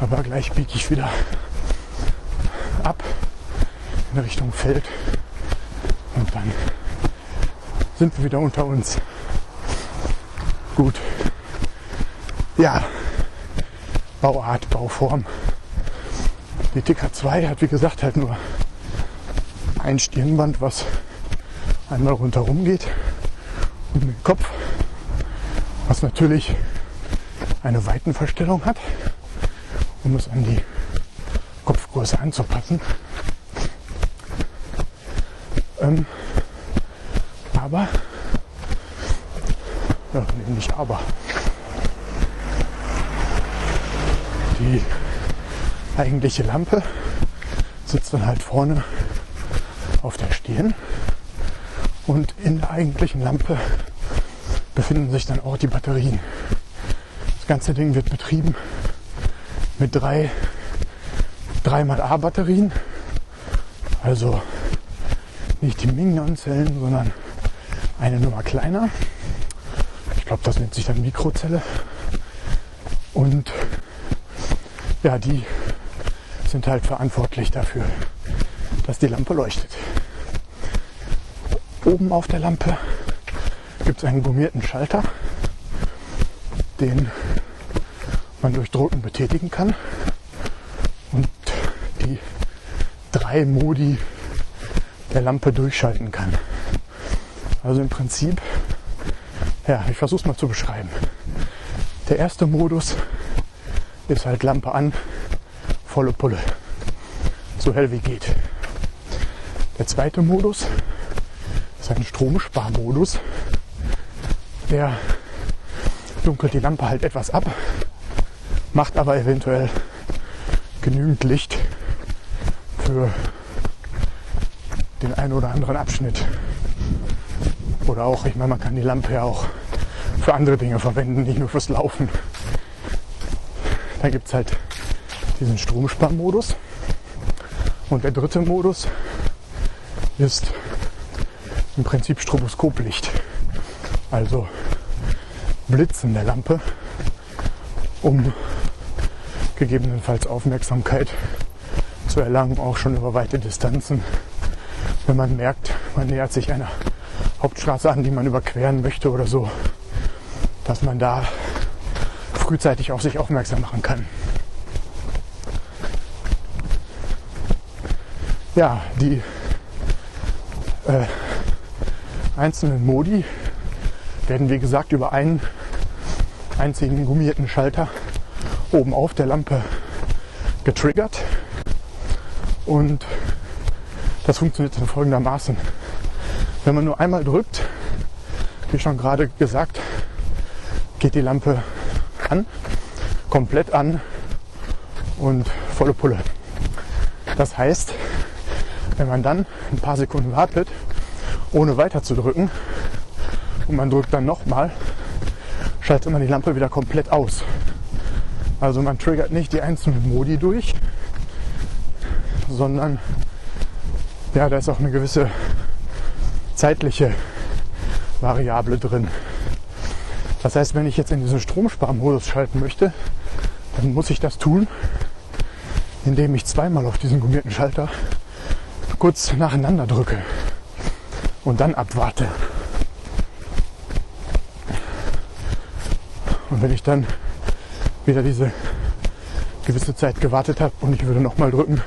Aber gleich biege ich wieder ab in Richtung Feld und dann sind wir wieder unter uns. Gut. Ja, Bauart, Bauform. Die TK2 hat wie gesagt halt nur ein Stirnband, was einmal rundherum geht um den Kopf, was natürlich eine Weitenverstellung hat, um es an die Kopfgröße anzupassen. Ähm, aber, ja, nee, nicht aber, die eigentliche Lampe sitzt dann halt vorne auf der Stirn und in der eigentlichen Lampe befinden sich dann auch die Batterien. Das ganze Ding wird betrieben mit drei 3xA Batterien, also nicht die Mignon-Zellen, sondern eine Nummer kleiner. Ich glaube, das nennt sich dann Mikrozelle. Und ja, die sind halt verantwortlich dafür, dass die Lampe leuchtet. Oben auf der Lampe gibt es einen gummierten Schalter, den man durch Drücken betätigen kann. Und die drei Modi der Lampe durchschalten kann. Also im Prinzip, ja, ich versuche es mal zu beschreiben. Der erste Modus ist halt Lampe an, volle Pulle. So hell wie geht. Der zweite Modus ist ein Stromsparmodus. Der dunkelt die Lampe halt etwas ab, macht aber eventuell genügend Licht für den einen oder anderen Abschnitt. Oder auch, ich meine, man kann die Lampe ja auch für andere Dinge verwenden, nicht nur fürs Laufen. Da gibt es halt diesen Stromsparmodus. Und der dritte Modus ist im Prinzip Stroboskoplicht. Also Blitzen der Lampe, um gegebenenfalls Aufmerksamkeit zu erlangen, auch schon über weite Distanzen. Wenn man merkt, man nähert sich einer Hauptstraße an, die man überqueren möchte oder so, dass man da frühzeitig auf sich aufmerksam machen kann. Ja, die äh, einzelnen Modi werden wie gesagt über einen einzigen gummierten Schalter oben auf der Lampe getriggert und das funktioniert dann folgendermaßen. Wenn man nur einmal drückt, wie schon gerade gesagt, geht die Lampe an, komplett an und volle Pulle. Das heißt, wenn man dann ein paar Sekunden wartet, ohne weiter zu drücken, und man drückt dann nochmal, schaltet man die Lampe wieder komplett aus. Also man triggert nicht die einzelnen Modi durch, sondern ja, da ist auch eine gewisse zeitliche Variable drin. Das heißt, wenn ich jetzt in diesen Stromsparmodus schalten möchte, dann muss ich das tun, indem ich zweimal auf diesen gummierten Schalter kurz nacheinander drücke und dann abwarte. Und wenn ich dann wieder diese gewisse Zeit gewartet habe und ich würde nochmal drücken,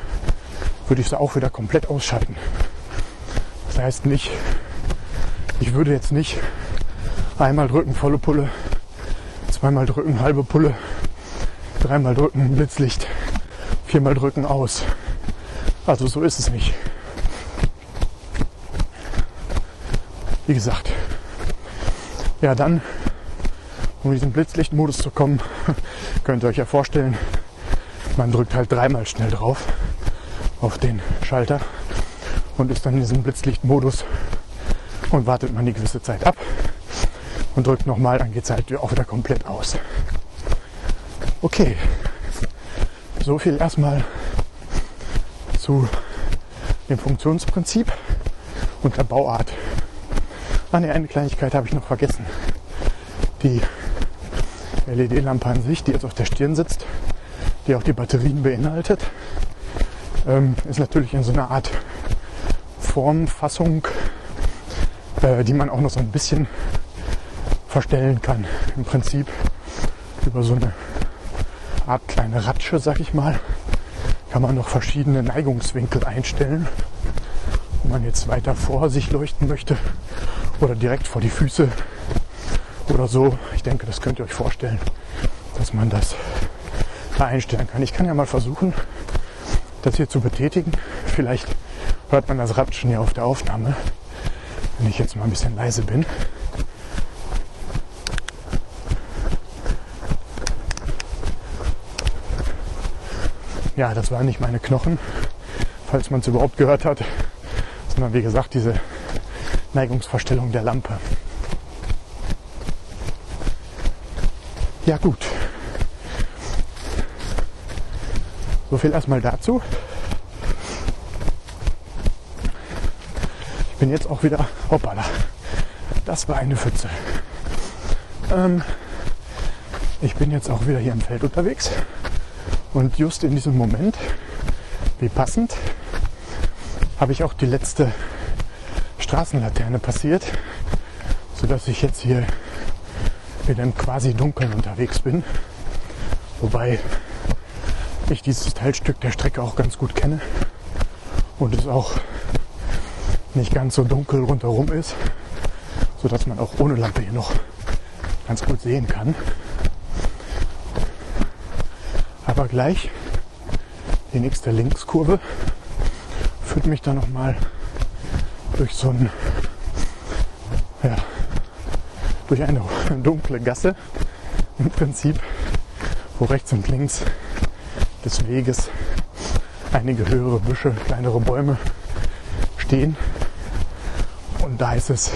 würde ich sie auch wieder komplett ausschalten. Das heißt nicht, ich würde jetzt nicht einmal drücken, volle Pulle, zweimal drücken, halbe Pulle, dreimal drücken, Blitzlicht, viermal drücken, aus. Also so ist es nicht. Wie gesagt, ja dann, um diesen Blitzlichtmodus zu kommen, könnt ihr euch ja vorstellen, man drückt halt dreimal schnell drauf auf den Schalter und ist dann in diesem Blitzlichtmodus und wartet man eine gewisse Zeit ab und drückt nochmal, dann geht es halt auch wieder komplett aus. Okay, so viel erstmal zu dem Funktionsprinzip und der Bauart. Ah ne, eine Kleinigkeit habe ich noch vergessen. Die LED-Lampe an sich, die jetzt auf der Stirn sitzt, die auch die Batterien beinhaltet, ähm, ist natürlich in so einer Art Formfassung, äh, die man auch noch so ein bisschen verstellen kann. Im Prinzip über so eine Art kleine Ratsche, sag ich mal, kann man noch verschiedene Neigungswinkel einstellen. Wenn man jetzt weiter vor sich leuchten möchte oder direkt vor die Füße oder so. Ich denke, das könnt ihr euch vorstellen, dass man das da einstellen kann. Ich kann ja mal versuchen, das hier zu betätigen. Vielleicht hört man das Ratschen ja auf der Aufnahme, wenn ich jetzt mal ein bisschen leise bin. Ja, das waren nicht meine Knochen, falls man es überhaupt gehört hat, sondern wie gesagt diese Neigungsverstellung der Lampe. Ja gut. So viel erstmal dazu. Ich bin jetzt auch wieder, hoppala, das war eine Pfütze. Ähm, ich bin jetzt auch wieder hier im Feld unterwegs und just in diesem Moment, wie passend, habe ich auch die letzte Straßenlaterne passiert, sodass ich jetzt hier wieder im quasi Dunkeln unterwegs bin. Wobei ich dieses Teilstück der Strecke auch ganz gut kenne und es auch nicht ganz so dunkel rundherum ist, sodass man auch ohne Lampe hier noch ganz gut sehen kann. Aber gleich die nächste Linkskurve führt mich dann nochmal durch so ein, ja, durch eine dunkle Gasse im Prinzip, wo rechts und links des Weges einige höhere Büsche, kleinere Bäume stehen. Und da ist es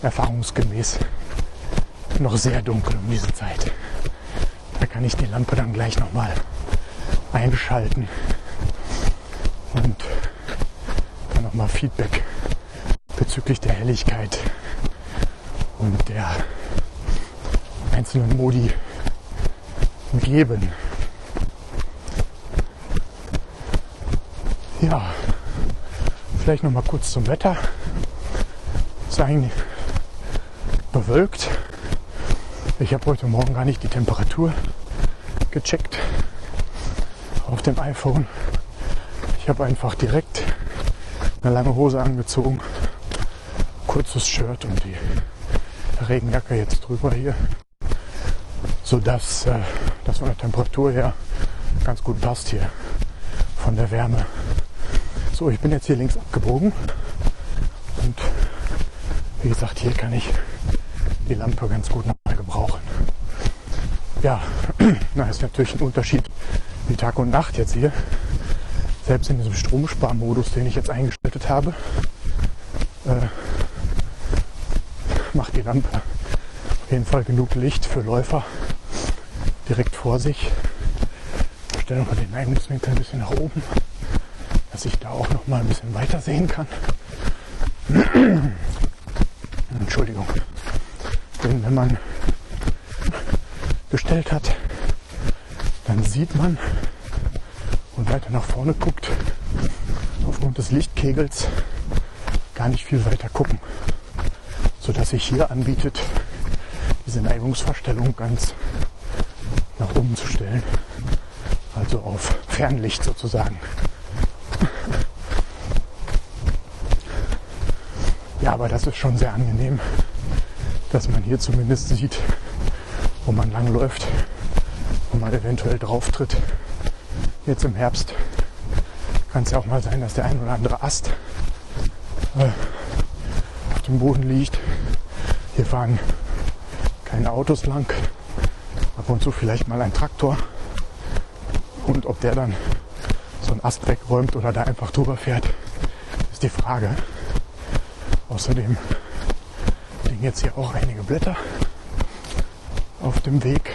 erfahrungsgemäß noch sehr dunkel um diese Zeit. Da kann ich die Lampe dann gleich nochmal einschalten und nochmal Feedback bezüglich der Helligkeit und der einzelnen Modi geben. Ja, vielleicht noch mal kurz zum Wetter. Ist eigentlich bewölkt. Ich habe heute Morgen gar nicht die Temperatur gecheckt auf dem iPhone. Ich habe einfach direkt eine lange Hose angezogen, kurzes Shirt und die Regenjacke jetzt drüber hier, sodass äh, das von der Temperatur her ganz gut passt hier von der Wärme. So, ich bin jetzt hier links abgebogen und wie gesagt, hier kann ich die Lampe ganz gut nochmal gebrauchen. Ja, na ist natürlich ein Unterschied wie Tag und Nacht jetzt hier. Selbst in diesem Stromsparmodus, den ich jetzt eingeschaltet habe, äh, macht die Lampe auf jeden Fall genug Licht für Läufer direkt vor sich. Stellen wir den Neigungswinkel ein bisschen nach oben, dass ich da auch noch mal ein bisschen weiter sehen kann. Entschuldigung. Denn wenn man gestellt hat, dann sieht man weiter nach vorne guckt, aufgrund des Lichtkegels gar nicht viel weiter gucken sodass sich hier anbietet, diese Neigungsverstellung ganz nach oben zu stellen. Also auf Fernlicht sozusagen. Ja, aber das ist schon sehr angenehm, dass man hier zumindest sieht, wo man langläuft, wo man eventuell drauf tritt. Jetzt im Herbst kann es ja auch mal sein, dass der ein oder andere Ast äh, auf dem Boden liegt hier fahren keine Autos lang, ab und zu vielleicht mal ein Traktor. Und ob der dann so einen Ast wegräumt oder da einfach drüber fährt, ist die Frage. Außerdem liegen jetzt hier auch einige Blätter auf dem Weg.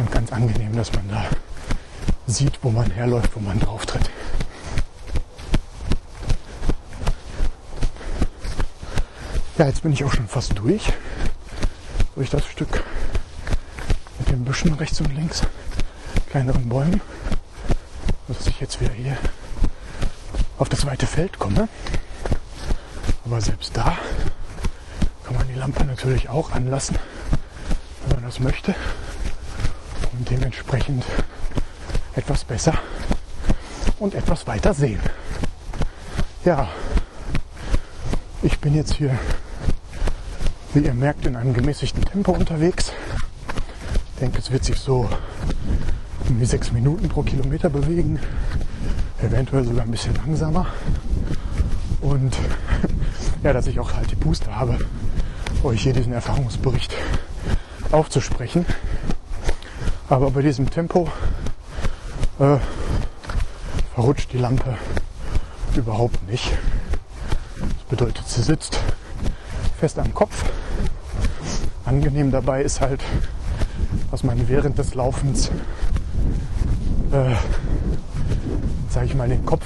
schon ganz angenehm, dass man da sieht, wo man herläuft, wo man drauf tritt. Ja, jetzt bin ich auch schon fast durch. Durch das Stück mit den Büschen rechts und links, kleineren Bäumen, dass ich jetzt wieder hier auf das weite Feld komme. Aber selbst da kann man die Lampe natürlich auch anlassen, wenn man das möchte. Dementsprechend etwas besser und etwas weiter sehen. Ja, ich bin jetzt hier, wie ihr merkt, in einem gemäßigten Tempo unterwegs. Ich denke, es wird sich so um die sechs Minuten pro Kilometer bewegen, eventuell sogar ein bisschen langsamer. Und ja, dass ich auch halt die Booster habe, euch hier diesen Erfahrungsbericht aufzusprechen. Aber bei diesem Tempo äh, verrutscht die Lampe überhaupt nicht. Das bedeutet, sie sitzt fest am Kopf. Angenehm dabei ist halt, dass man während des Laufens, äh, sage ich mal, den Kopf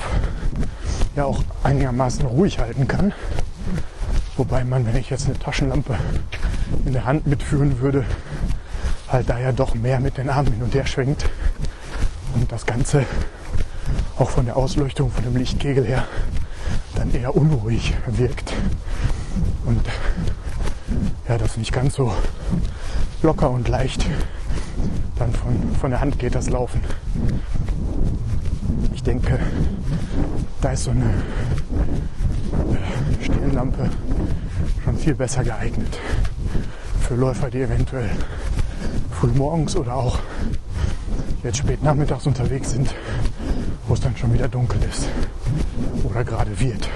ja auch einigermaßen ruhig halten kann. Wobei man, wenn ich jetzt eine Taschenlampe in der Hand mitführen würde, halt da ja doch mehr mit den Armen hin und her schwenkt und das Ganze auch von der Ausleuchtung, von dem Lichtkegel her, dann eher unruhig wirkt. Und ja, das nicht ganz so locker und leicht dann von, von der Hand geht das Laufen. Ich denke, da ist so eine äh, Stirnlampe schon viel besser geeignet für Läufer, die eventuell früh morgens oder auch jetzt spät nachmittags unterwegs sind, wo es dann schon wieder dunkel ist oder gerade wird.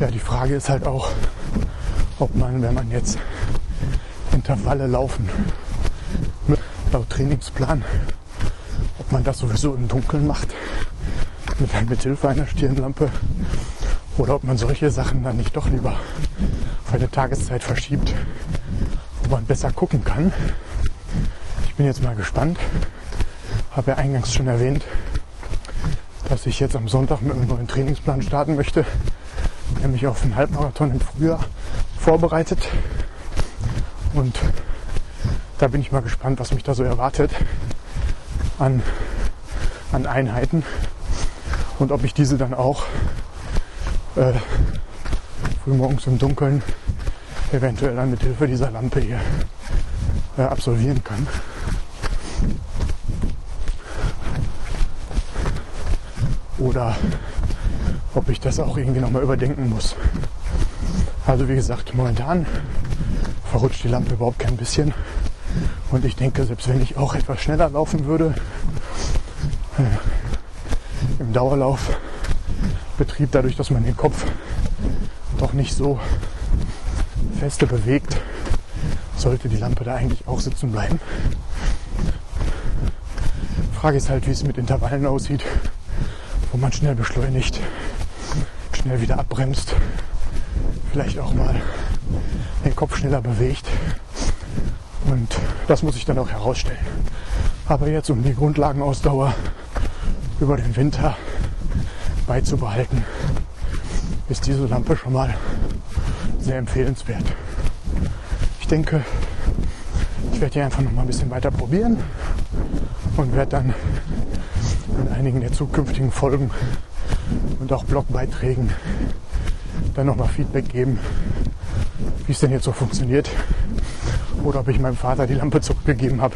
Ja, die Frage ist halt auch, ob man, wenn man jetzt Intervalle laufen, laut Trainingsplan, ob man das sowieso im Dunkeln macht, mit, mit Hilfe einer Stirnlampe, oder ob man solche Sachen dann nicht doch lieber auf eine Tageszeit verschiebt, wo man besser gucken kann. Ich bin jetzt mal gespannt. Habe ja eingangs schon erwähnt, dass ich jetzt am Sonntag mit einem neuen Trainingsplan starten möchte, mich auf den Halbmarathon im Frühjahr vorbereitet. Und da bin ich mal gespannt, was mich da so erwartet an, an Einheiten und ob ich diese dann auch äh, frühmorgens im Dunkeln eventuell dann mit Hilfe dieser Lampe hier äh, absolvieren kann. Oder ob ich das auch irgendwie nochmal überdenken muss. Also wie gesagt, momentan verrutscht die Lampe überhaupt kein bisschen. Und ich denke, selbst wenn ich auch etwas schneller laufen würde, äh, im Dauerlaufbetrieb, dadurch, dass man den Kopf doch nicht so feste bewegt, sollte die Lampe da eigentlich auch sitzen bleiben. Frage ist halt, wie es mit Intervallen aussieht, wo man schnell beschleunigt, schnell wieder abbremst, vielleicht auch mal den Kopf schneller bewegt. Und das muss ich dann auch herausstellen. Aber jetzt, um die Grundlagenausdauer über den Winter beizubehalten, ist diese Lampe schon mal sehr empfehlenswert. Ich denke, ich werde hier einfach noch mal ein bisschen weiter probieren und werde dann in einigen der zukünftigen Folgen und auch Blogbeiträgen dann nochmal Feedback geben, wie es denn jetzt so funktioniert oder ob ich meinem Vater die Lampe zurückgegeben habe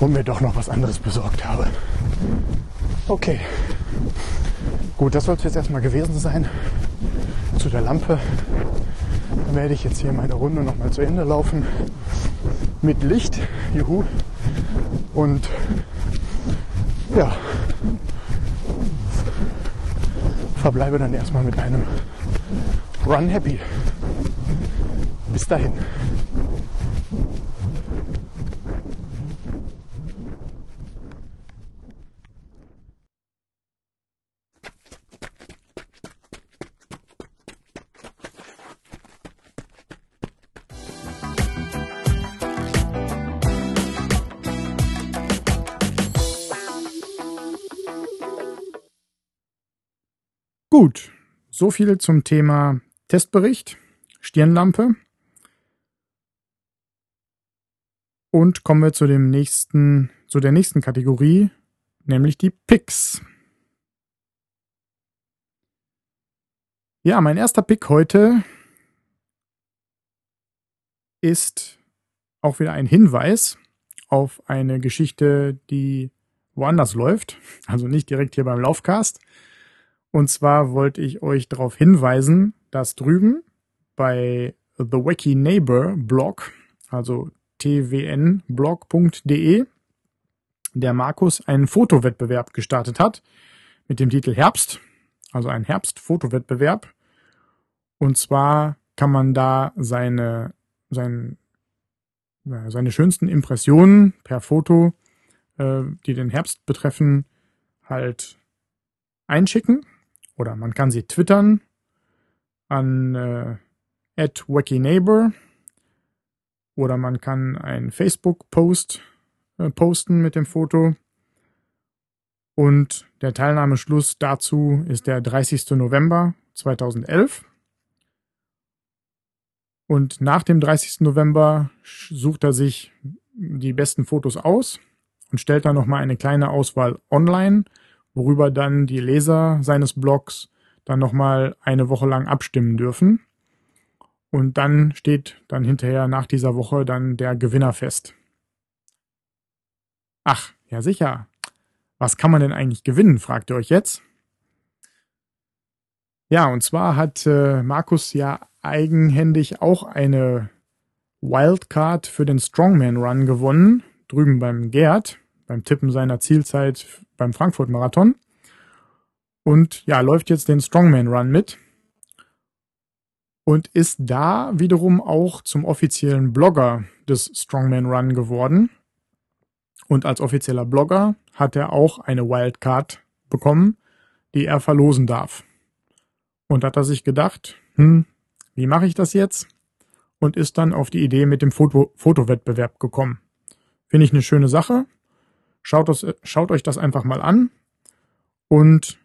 und mir doch noch was anderes besorgt habe. Okay, gut, das soll es jetzt erstmal gewesen sein zu der Lampe. Dann werde ich jetzt hier meine Runde nochmal zu Ende laufen mit Licht. Juhu. Und ja, verbleibe dann erstmal mit einem Run Happy. Bis dahin. Gut, so viel zum Thema Testbericht, Stirnlampe. Und kommen wir zu dem nächsten, zu der nächsten Kategorie, nämlich die Picks. Ja, mein erster Pick heute ist auch wieder ein Hinweis auf eine Geschichte, die woanders läuft, also nicht direkt hier beim Laufcast. Und zwar wollte ich euch darauf hinweisen, dass drüben bei The Wacky Neighbor Blog, also twnblog.de, der Markus einen Fotowettbewerb gestartet hat mit dem Titel Herbst, also ein Herbst-Fotowettbewerb. Und zwar kann man da seine, sein, seine schönsten Impressionen per Foto, äh, die den Herbst betreffen, halt einschicken. Oder man kann sie twittern an äh, wackyneighbor oder man kann einen Facebook-Post äh, posten mit dem Foto. Und der Teilnahmeschluss dazu ist der 30. November 2011. Und nach dem 30. November sucht er sich die besten Fotos aus und stellt dann nochmal eine kleine Auswahl online, worüber dann die Leser seines Blogs dann nochmal eine Woche lang abstimmen dürfen. Und dann steht dann hinterher nach dieser Woche dann der Gewinner fest. Ach, ja sicher. Was kann man denn eigentlich gewinnen, fragt ihr euch jetzt. Ja, und zwar hat äh, Markus ja eigenhändig auch eine Wildcard für den Strongman Run gewonnen, drüben beim Gerd, beim Tippen seiner Zielzeit beim Frankfurt Marathon. Und ja, läuft jetzt den Strongman Run mit und ist da wiederum auch zum offiziellen Blogger des Strongman Run geworden. Und als offizieller Blogger hat er auch eine Wildcard bekommen, die er verlosen darf. Und hat er sich gedacht, hm, wie mache ich das jetzt? Und ist dann auf die Idee mit dem Foto Fotowettbewerb gekommen. Finde ich eine schöne Sache. Schaut, das, schaut euch das einfach mal an. Und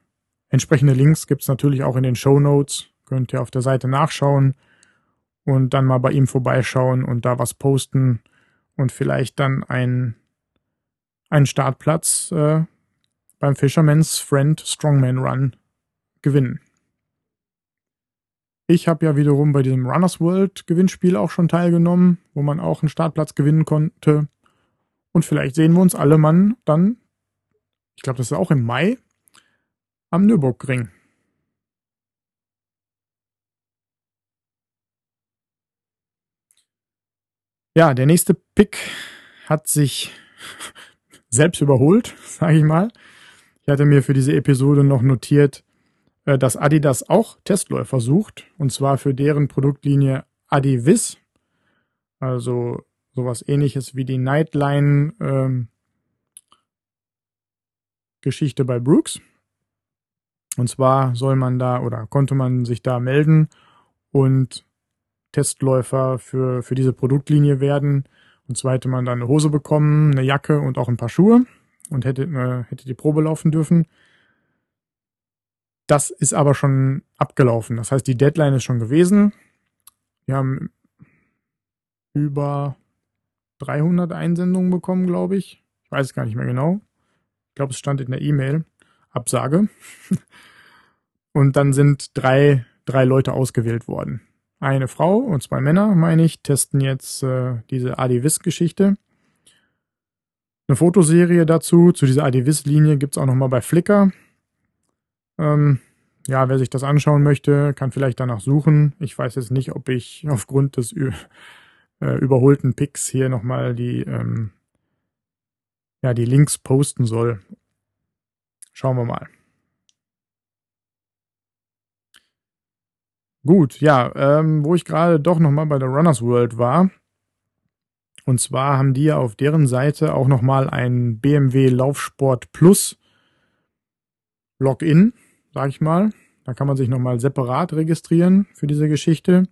entsprechende Links gibt's natürlich auch in den Show Notes. Könnt ihr auf der Seite nachschauen und dann mal bei ihm vorbeischauen und da was posten und vielleicht dann ein, einen Startplatz äh, beim Fisherman's Friend Strongman Run gewinnen. Ich habe ja wiederum bei diesem Runners World Gewinnspiel auch schon teilgenommen, wo man auch einen Startplatz gewinnen konnte. Und vielleicht sehen wir uns alle Mann dann, ich glaube, das ist auch im Mai, am Nürburgring. Ja, der nächste Pick hat sich selbst überholt, sage ich mal. Ich hatte mir für diese Episode noch notiert, äh, dass Adidas auch Testläufer sucht, und zwar für deren Produktlinie Adivis, also sowas ähnliches wie die Nightline ähm, Geschichte bei Brooks. Und zwar soll man da oder konnte man sich da melden und Testläufer für, für diese Produktlinie werden. Und zwar hätte man dann eine Hose bekommen, eine Jacke und auch ein paar Schuhe und hätte, äh, hätte die Probe laufen dürfen. Das ist aber schon abgelaufen. Das heißt, die Deadline ist schon gewesen. Wir haben über 300 Einsendungen bekommen, glaube ich. Ich weiß es gar nicht mehr genau. Ich glaube, es stand in der E-Mail. Absage. Und dann sind drei, drei Leute ausgewählt worden. Eine Frau und zwei Männer, meine ich, testen jetzt äh, diese Adivis-Geschichte. Eine Fotoserie dazu, zu dieser Adivis-Linie gibt es auch nochmal bei Flickr. Ähm, ja, wer sich das anschauen möchte, kann vielleicht danach suchen. Ich weiß jetzt nicht, ob ich aufgrund des äh, überholten Picks hier nochmal die, ähm, ja, die Links posten soll. Schauen wir mal. Gut, ja, ähm, wo ich gerade doch nochmal bei der Runners World war. Und zwar haben die ja auf deren Seite auch nochmal ein BMW Laufsport Plus Login sag ich mal. Da kann man sich nochmal separat registrieren für diese Geschichte.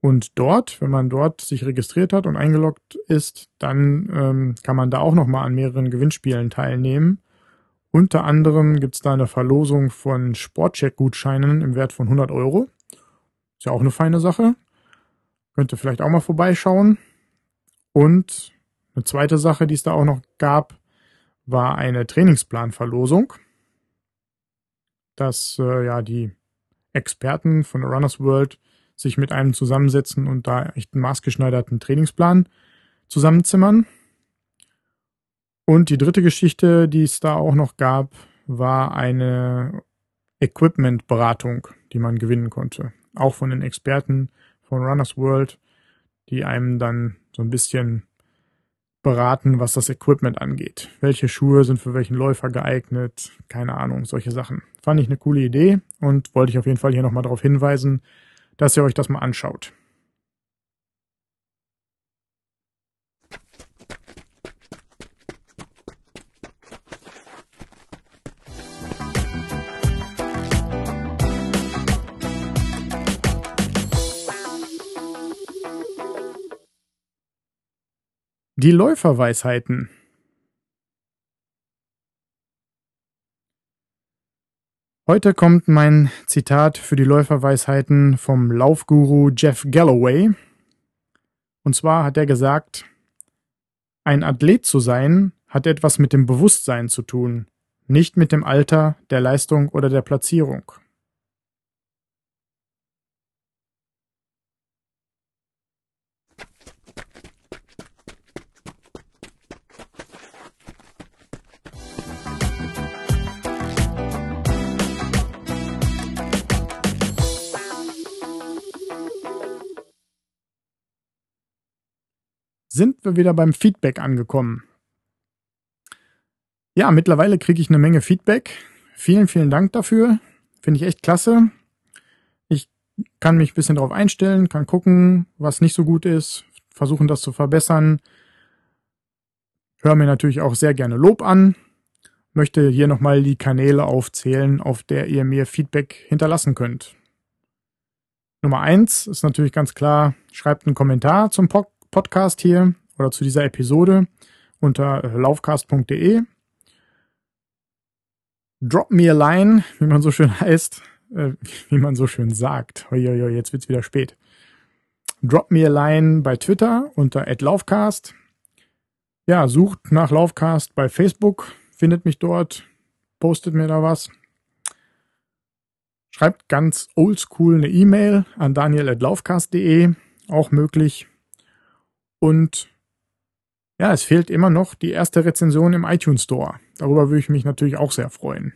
Und dort, wenn man dort sich registriert hat und eingeloggt ist, dann ähm, kann man da auch nochmal an mehreren Gewinnspielen teilnehmen. Unter anderem gibt's da eine Verlosung von Sportcheck-Gutscheinen im Wert von 100 Euro. Ist ja auch eine feine Sache. Könnt ihr vielleicht auch mal vorbeischauen. Und eine zweite Sache, die es da auch noch gab, war eine Trainingsplanverlosung. Dass äh, ja die Experten von Runners World sich mit einem zusammensetzen und da echt einen maßgeschneiderten Trainingsplan zusammenzimmern. Und die dritte Geschichte, die es da auch noch gab, war eine Equipment-Beratung, die man gewinnen konnte. Auch von den Experten von Runners World, die einem dann so ein bisschen beraten, was das Equipment angeht. Welche Schuhe sind für welchen Läufer geeignet? Keine Ahnung, solche Sachen. Fand ich eine coole Idee und wollte ich auf jeden Fall hier nochmal darauf hinweisen, dass ihr euch das mal anschaut. Die Läuferweisheiten. Heute kommt mein Zitat für die Läuferweisheiten vom Laufguru Jeff Galloway. Und zwar hat er gesagt, ein Athlet zu sein hat etwas mit dem Bewusstsein zu tun, nicht mit dem Alter, der Leistung oder der Platzierung. Sind wir wieder beim Feedback angekommen. Ja, mittlerweile kriege ich eine Menge Feedback. Vielen, vielen Dank dafür. Finde ich echt klasse. Ich kann mich ein bisschen darauf einstellen, kann gucken, was nicht so gut ist, versuchen das zu verbessern. Hör mir natürlich auch sehr gerne Lob an. Möchte hier nochmal die Kanäle aufzählen, auf der ihr mir Feedback hinterlassen könnt. Nummer eins ist natürlich ganz klar, schreibt einen Kommentar zum Podcast hier oder zu dieser Episode unter äh, laufcast.de. Drop me a line, wie man so schön heißt, äh, wie man so schön sagt. Uiuiui, jetzt wird's wieder spät. Drop me a line bei Twitter unter @laufcast. Ja, sucht nach Laufcast bei Facebook, findet mich dort, postet mir da was. Schreibt ganz oldschool eine E-Mail an daniel.laufcast.de, auch möglich. Und ja, es fehlt immer noch die erste Rezension im iTunes Store. Darüber würde ich mich natürlich auch sehr freuen.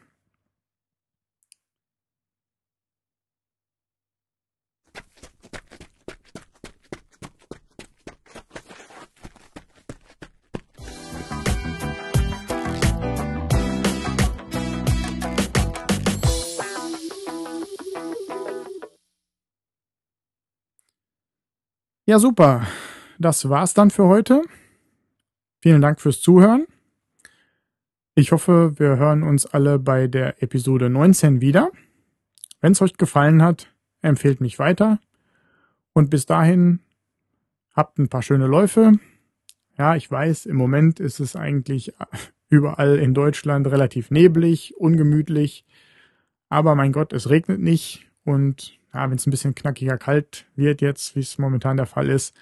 Ja, super das war's dann für heute. Vielen Dank fürs Zuhören. Ich hoffe, wir hören uns alle bei der Episode 19 wieder. Wenn es euch gefallen hat, empfehlt mich weiter. Und bis dahin habt ein paar schöne Läufe. Ja, ich weiß, im Moment ist es eigentlich überall in Deutschland relativ neblig, ungemütlich. Aber mein Gott, es regnet nicht. Und ja, wenn es ein bisschen knackiger kalt wird jetzt, wie es momentan der Fall ist,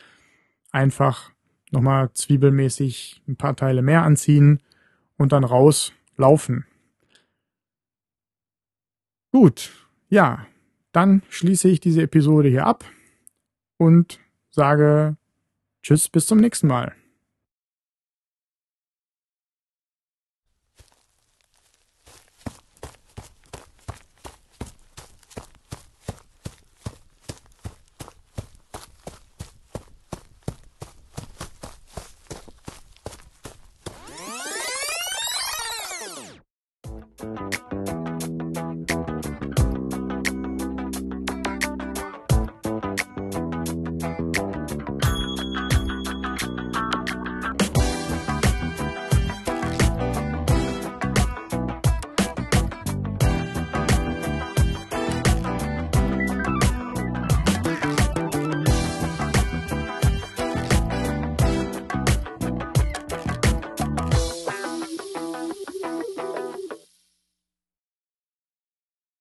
einfach nochmal zwiebelmäßig ein paar Teile mehr anziehen und dann rauslaufen. Gut, ja, dann schließe ich diese Episode hier ab und sage Tschüss, bis zum nächsten Mal.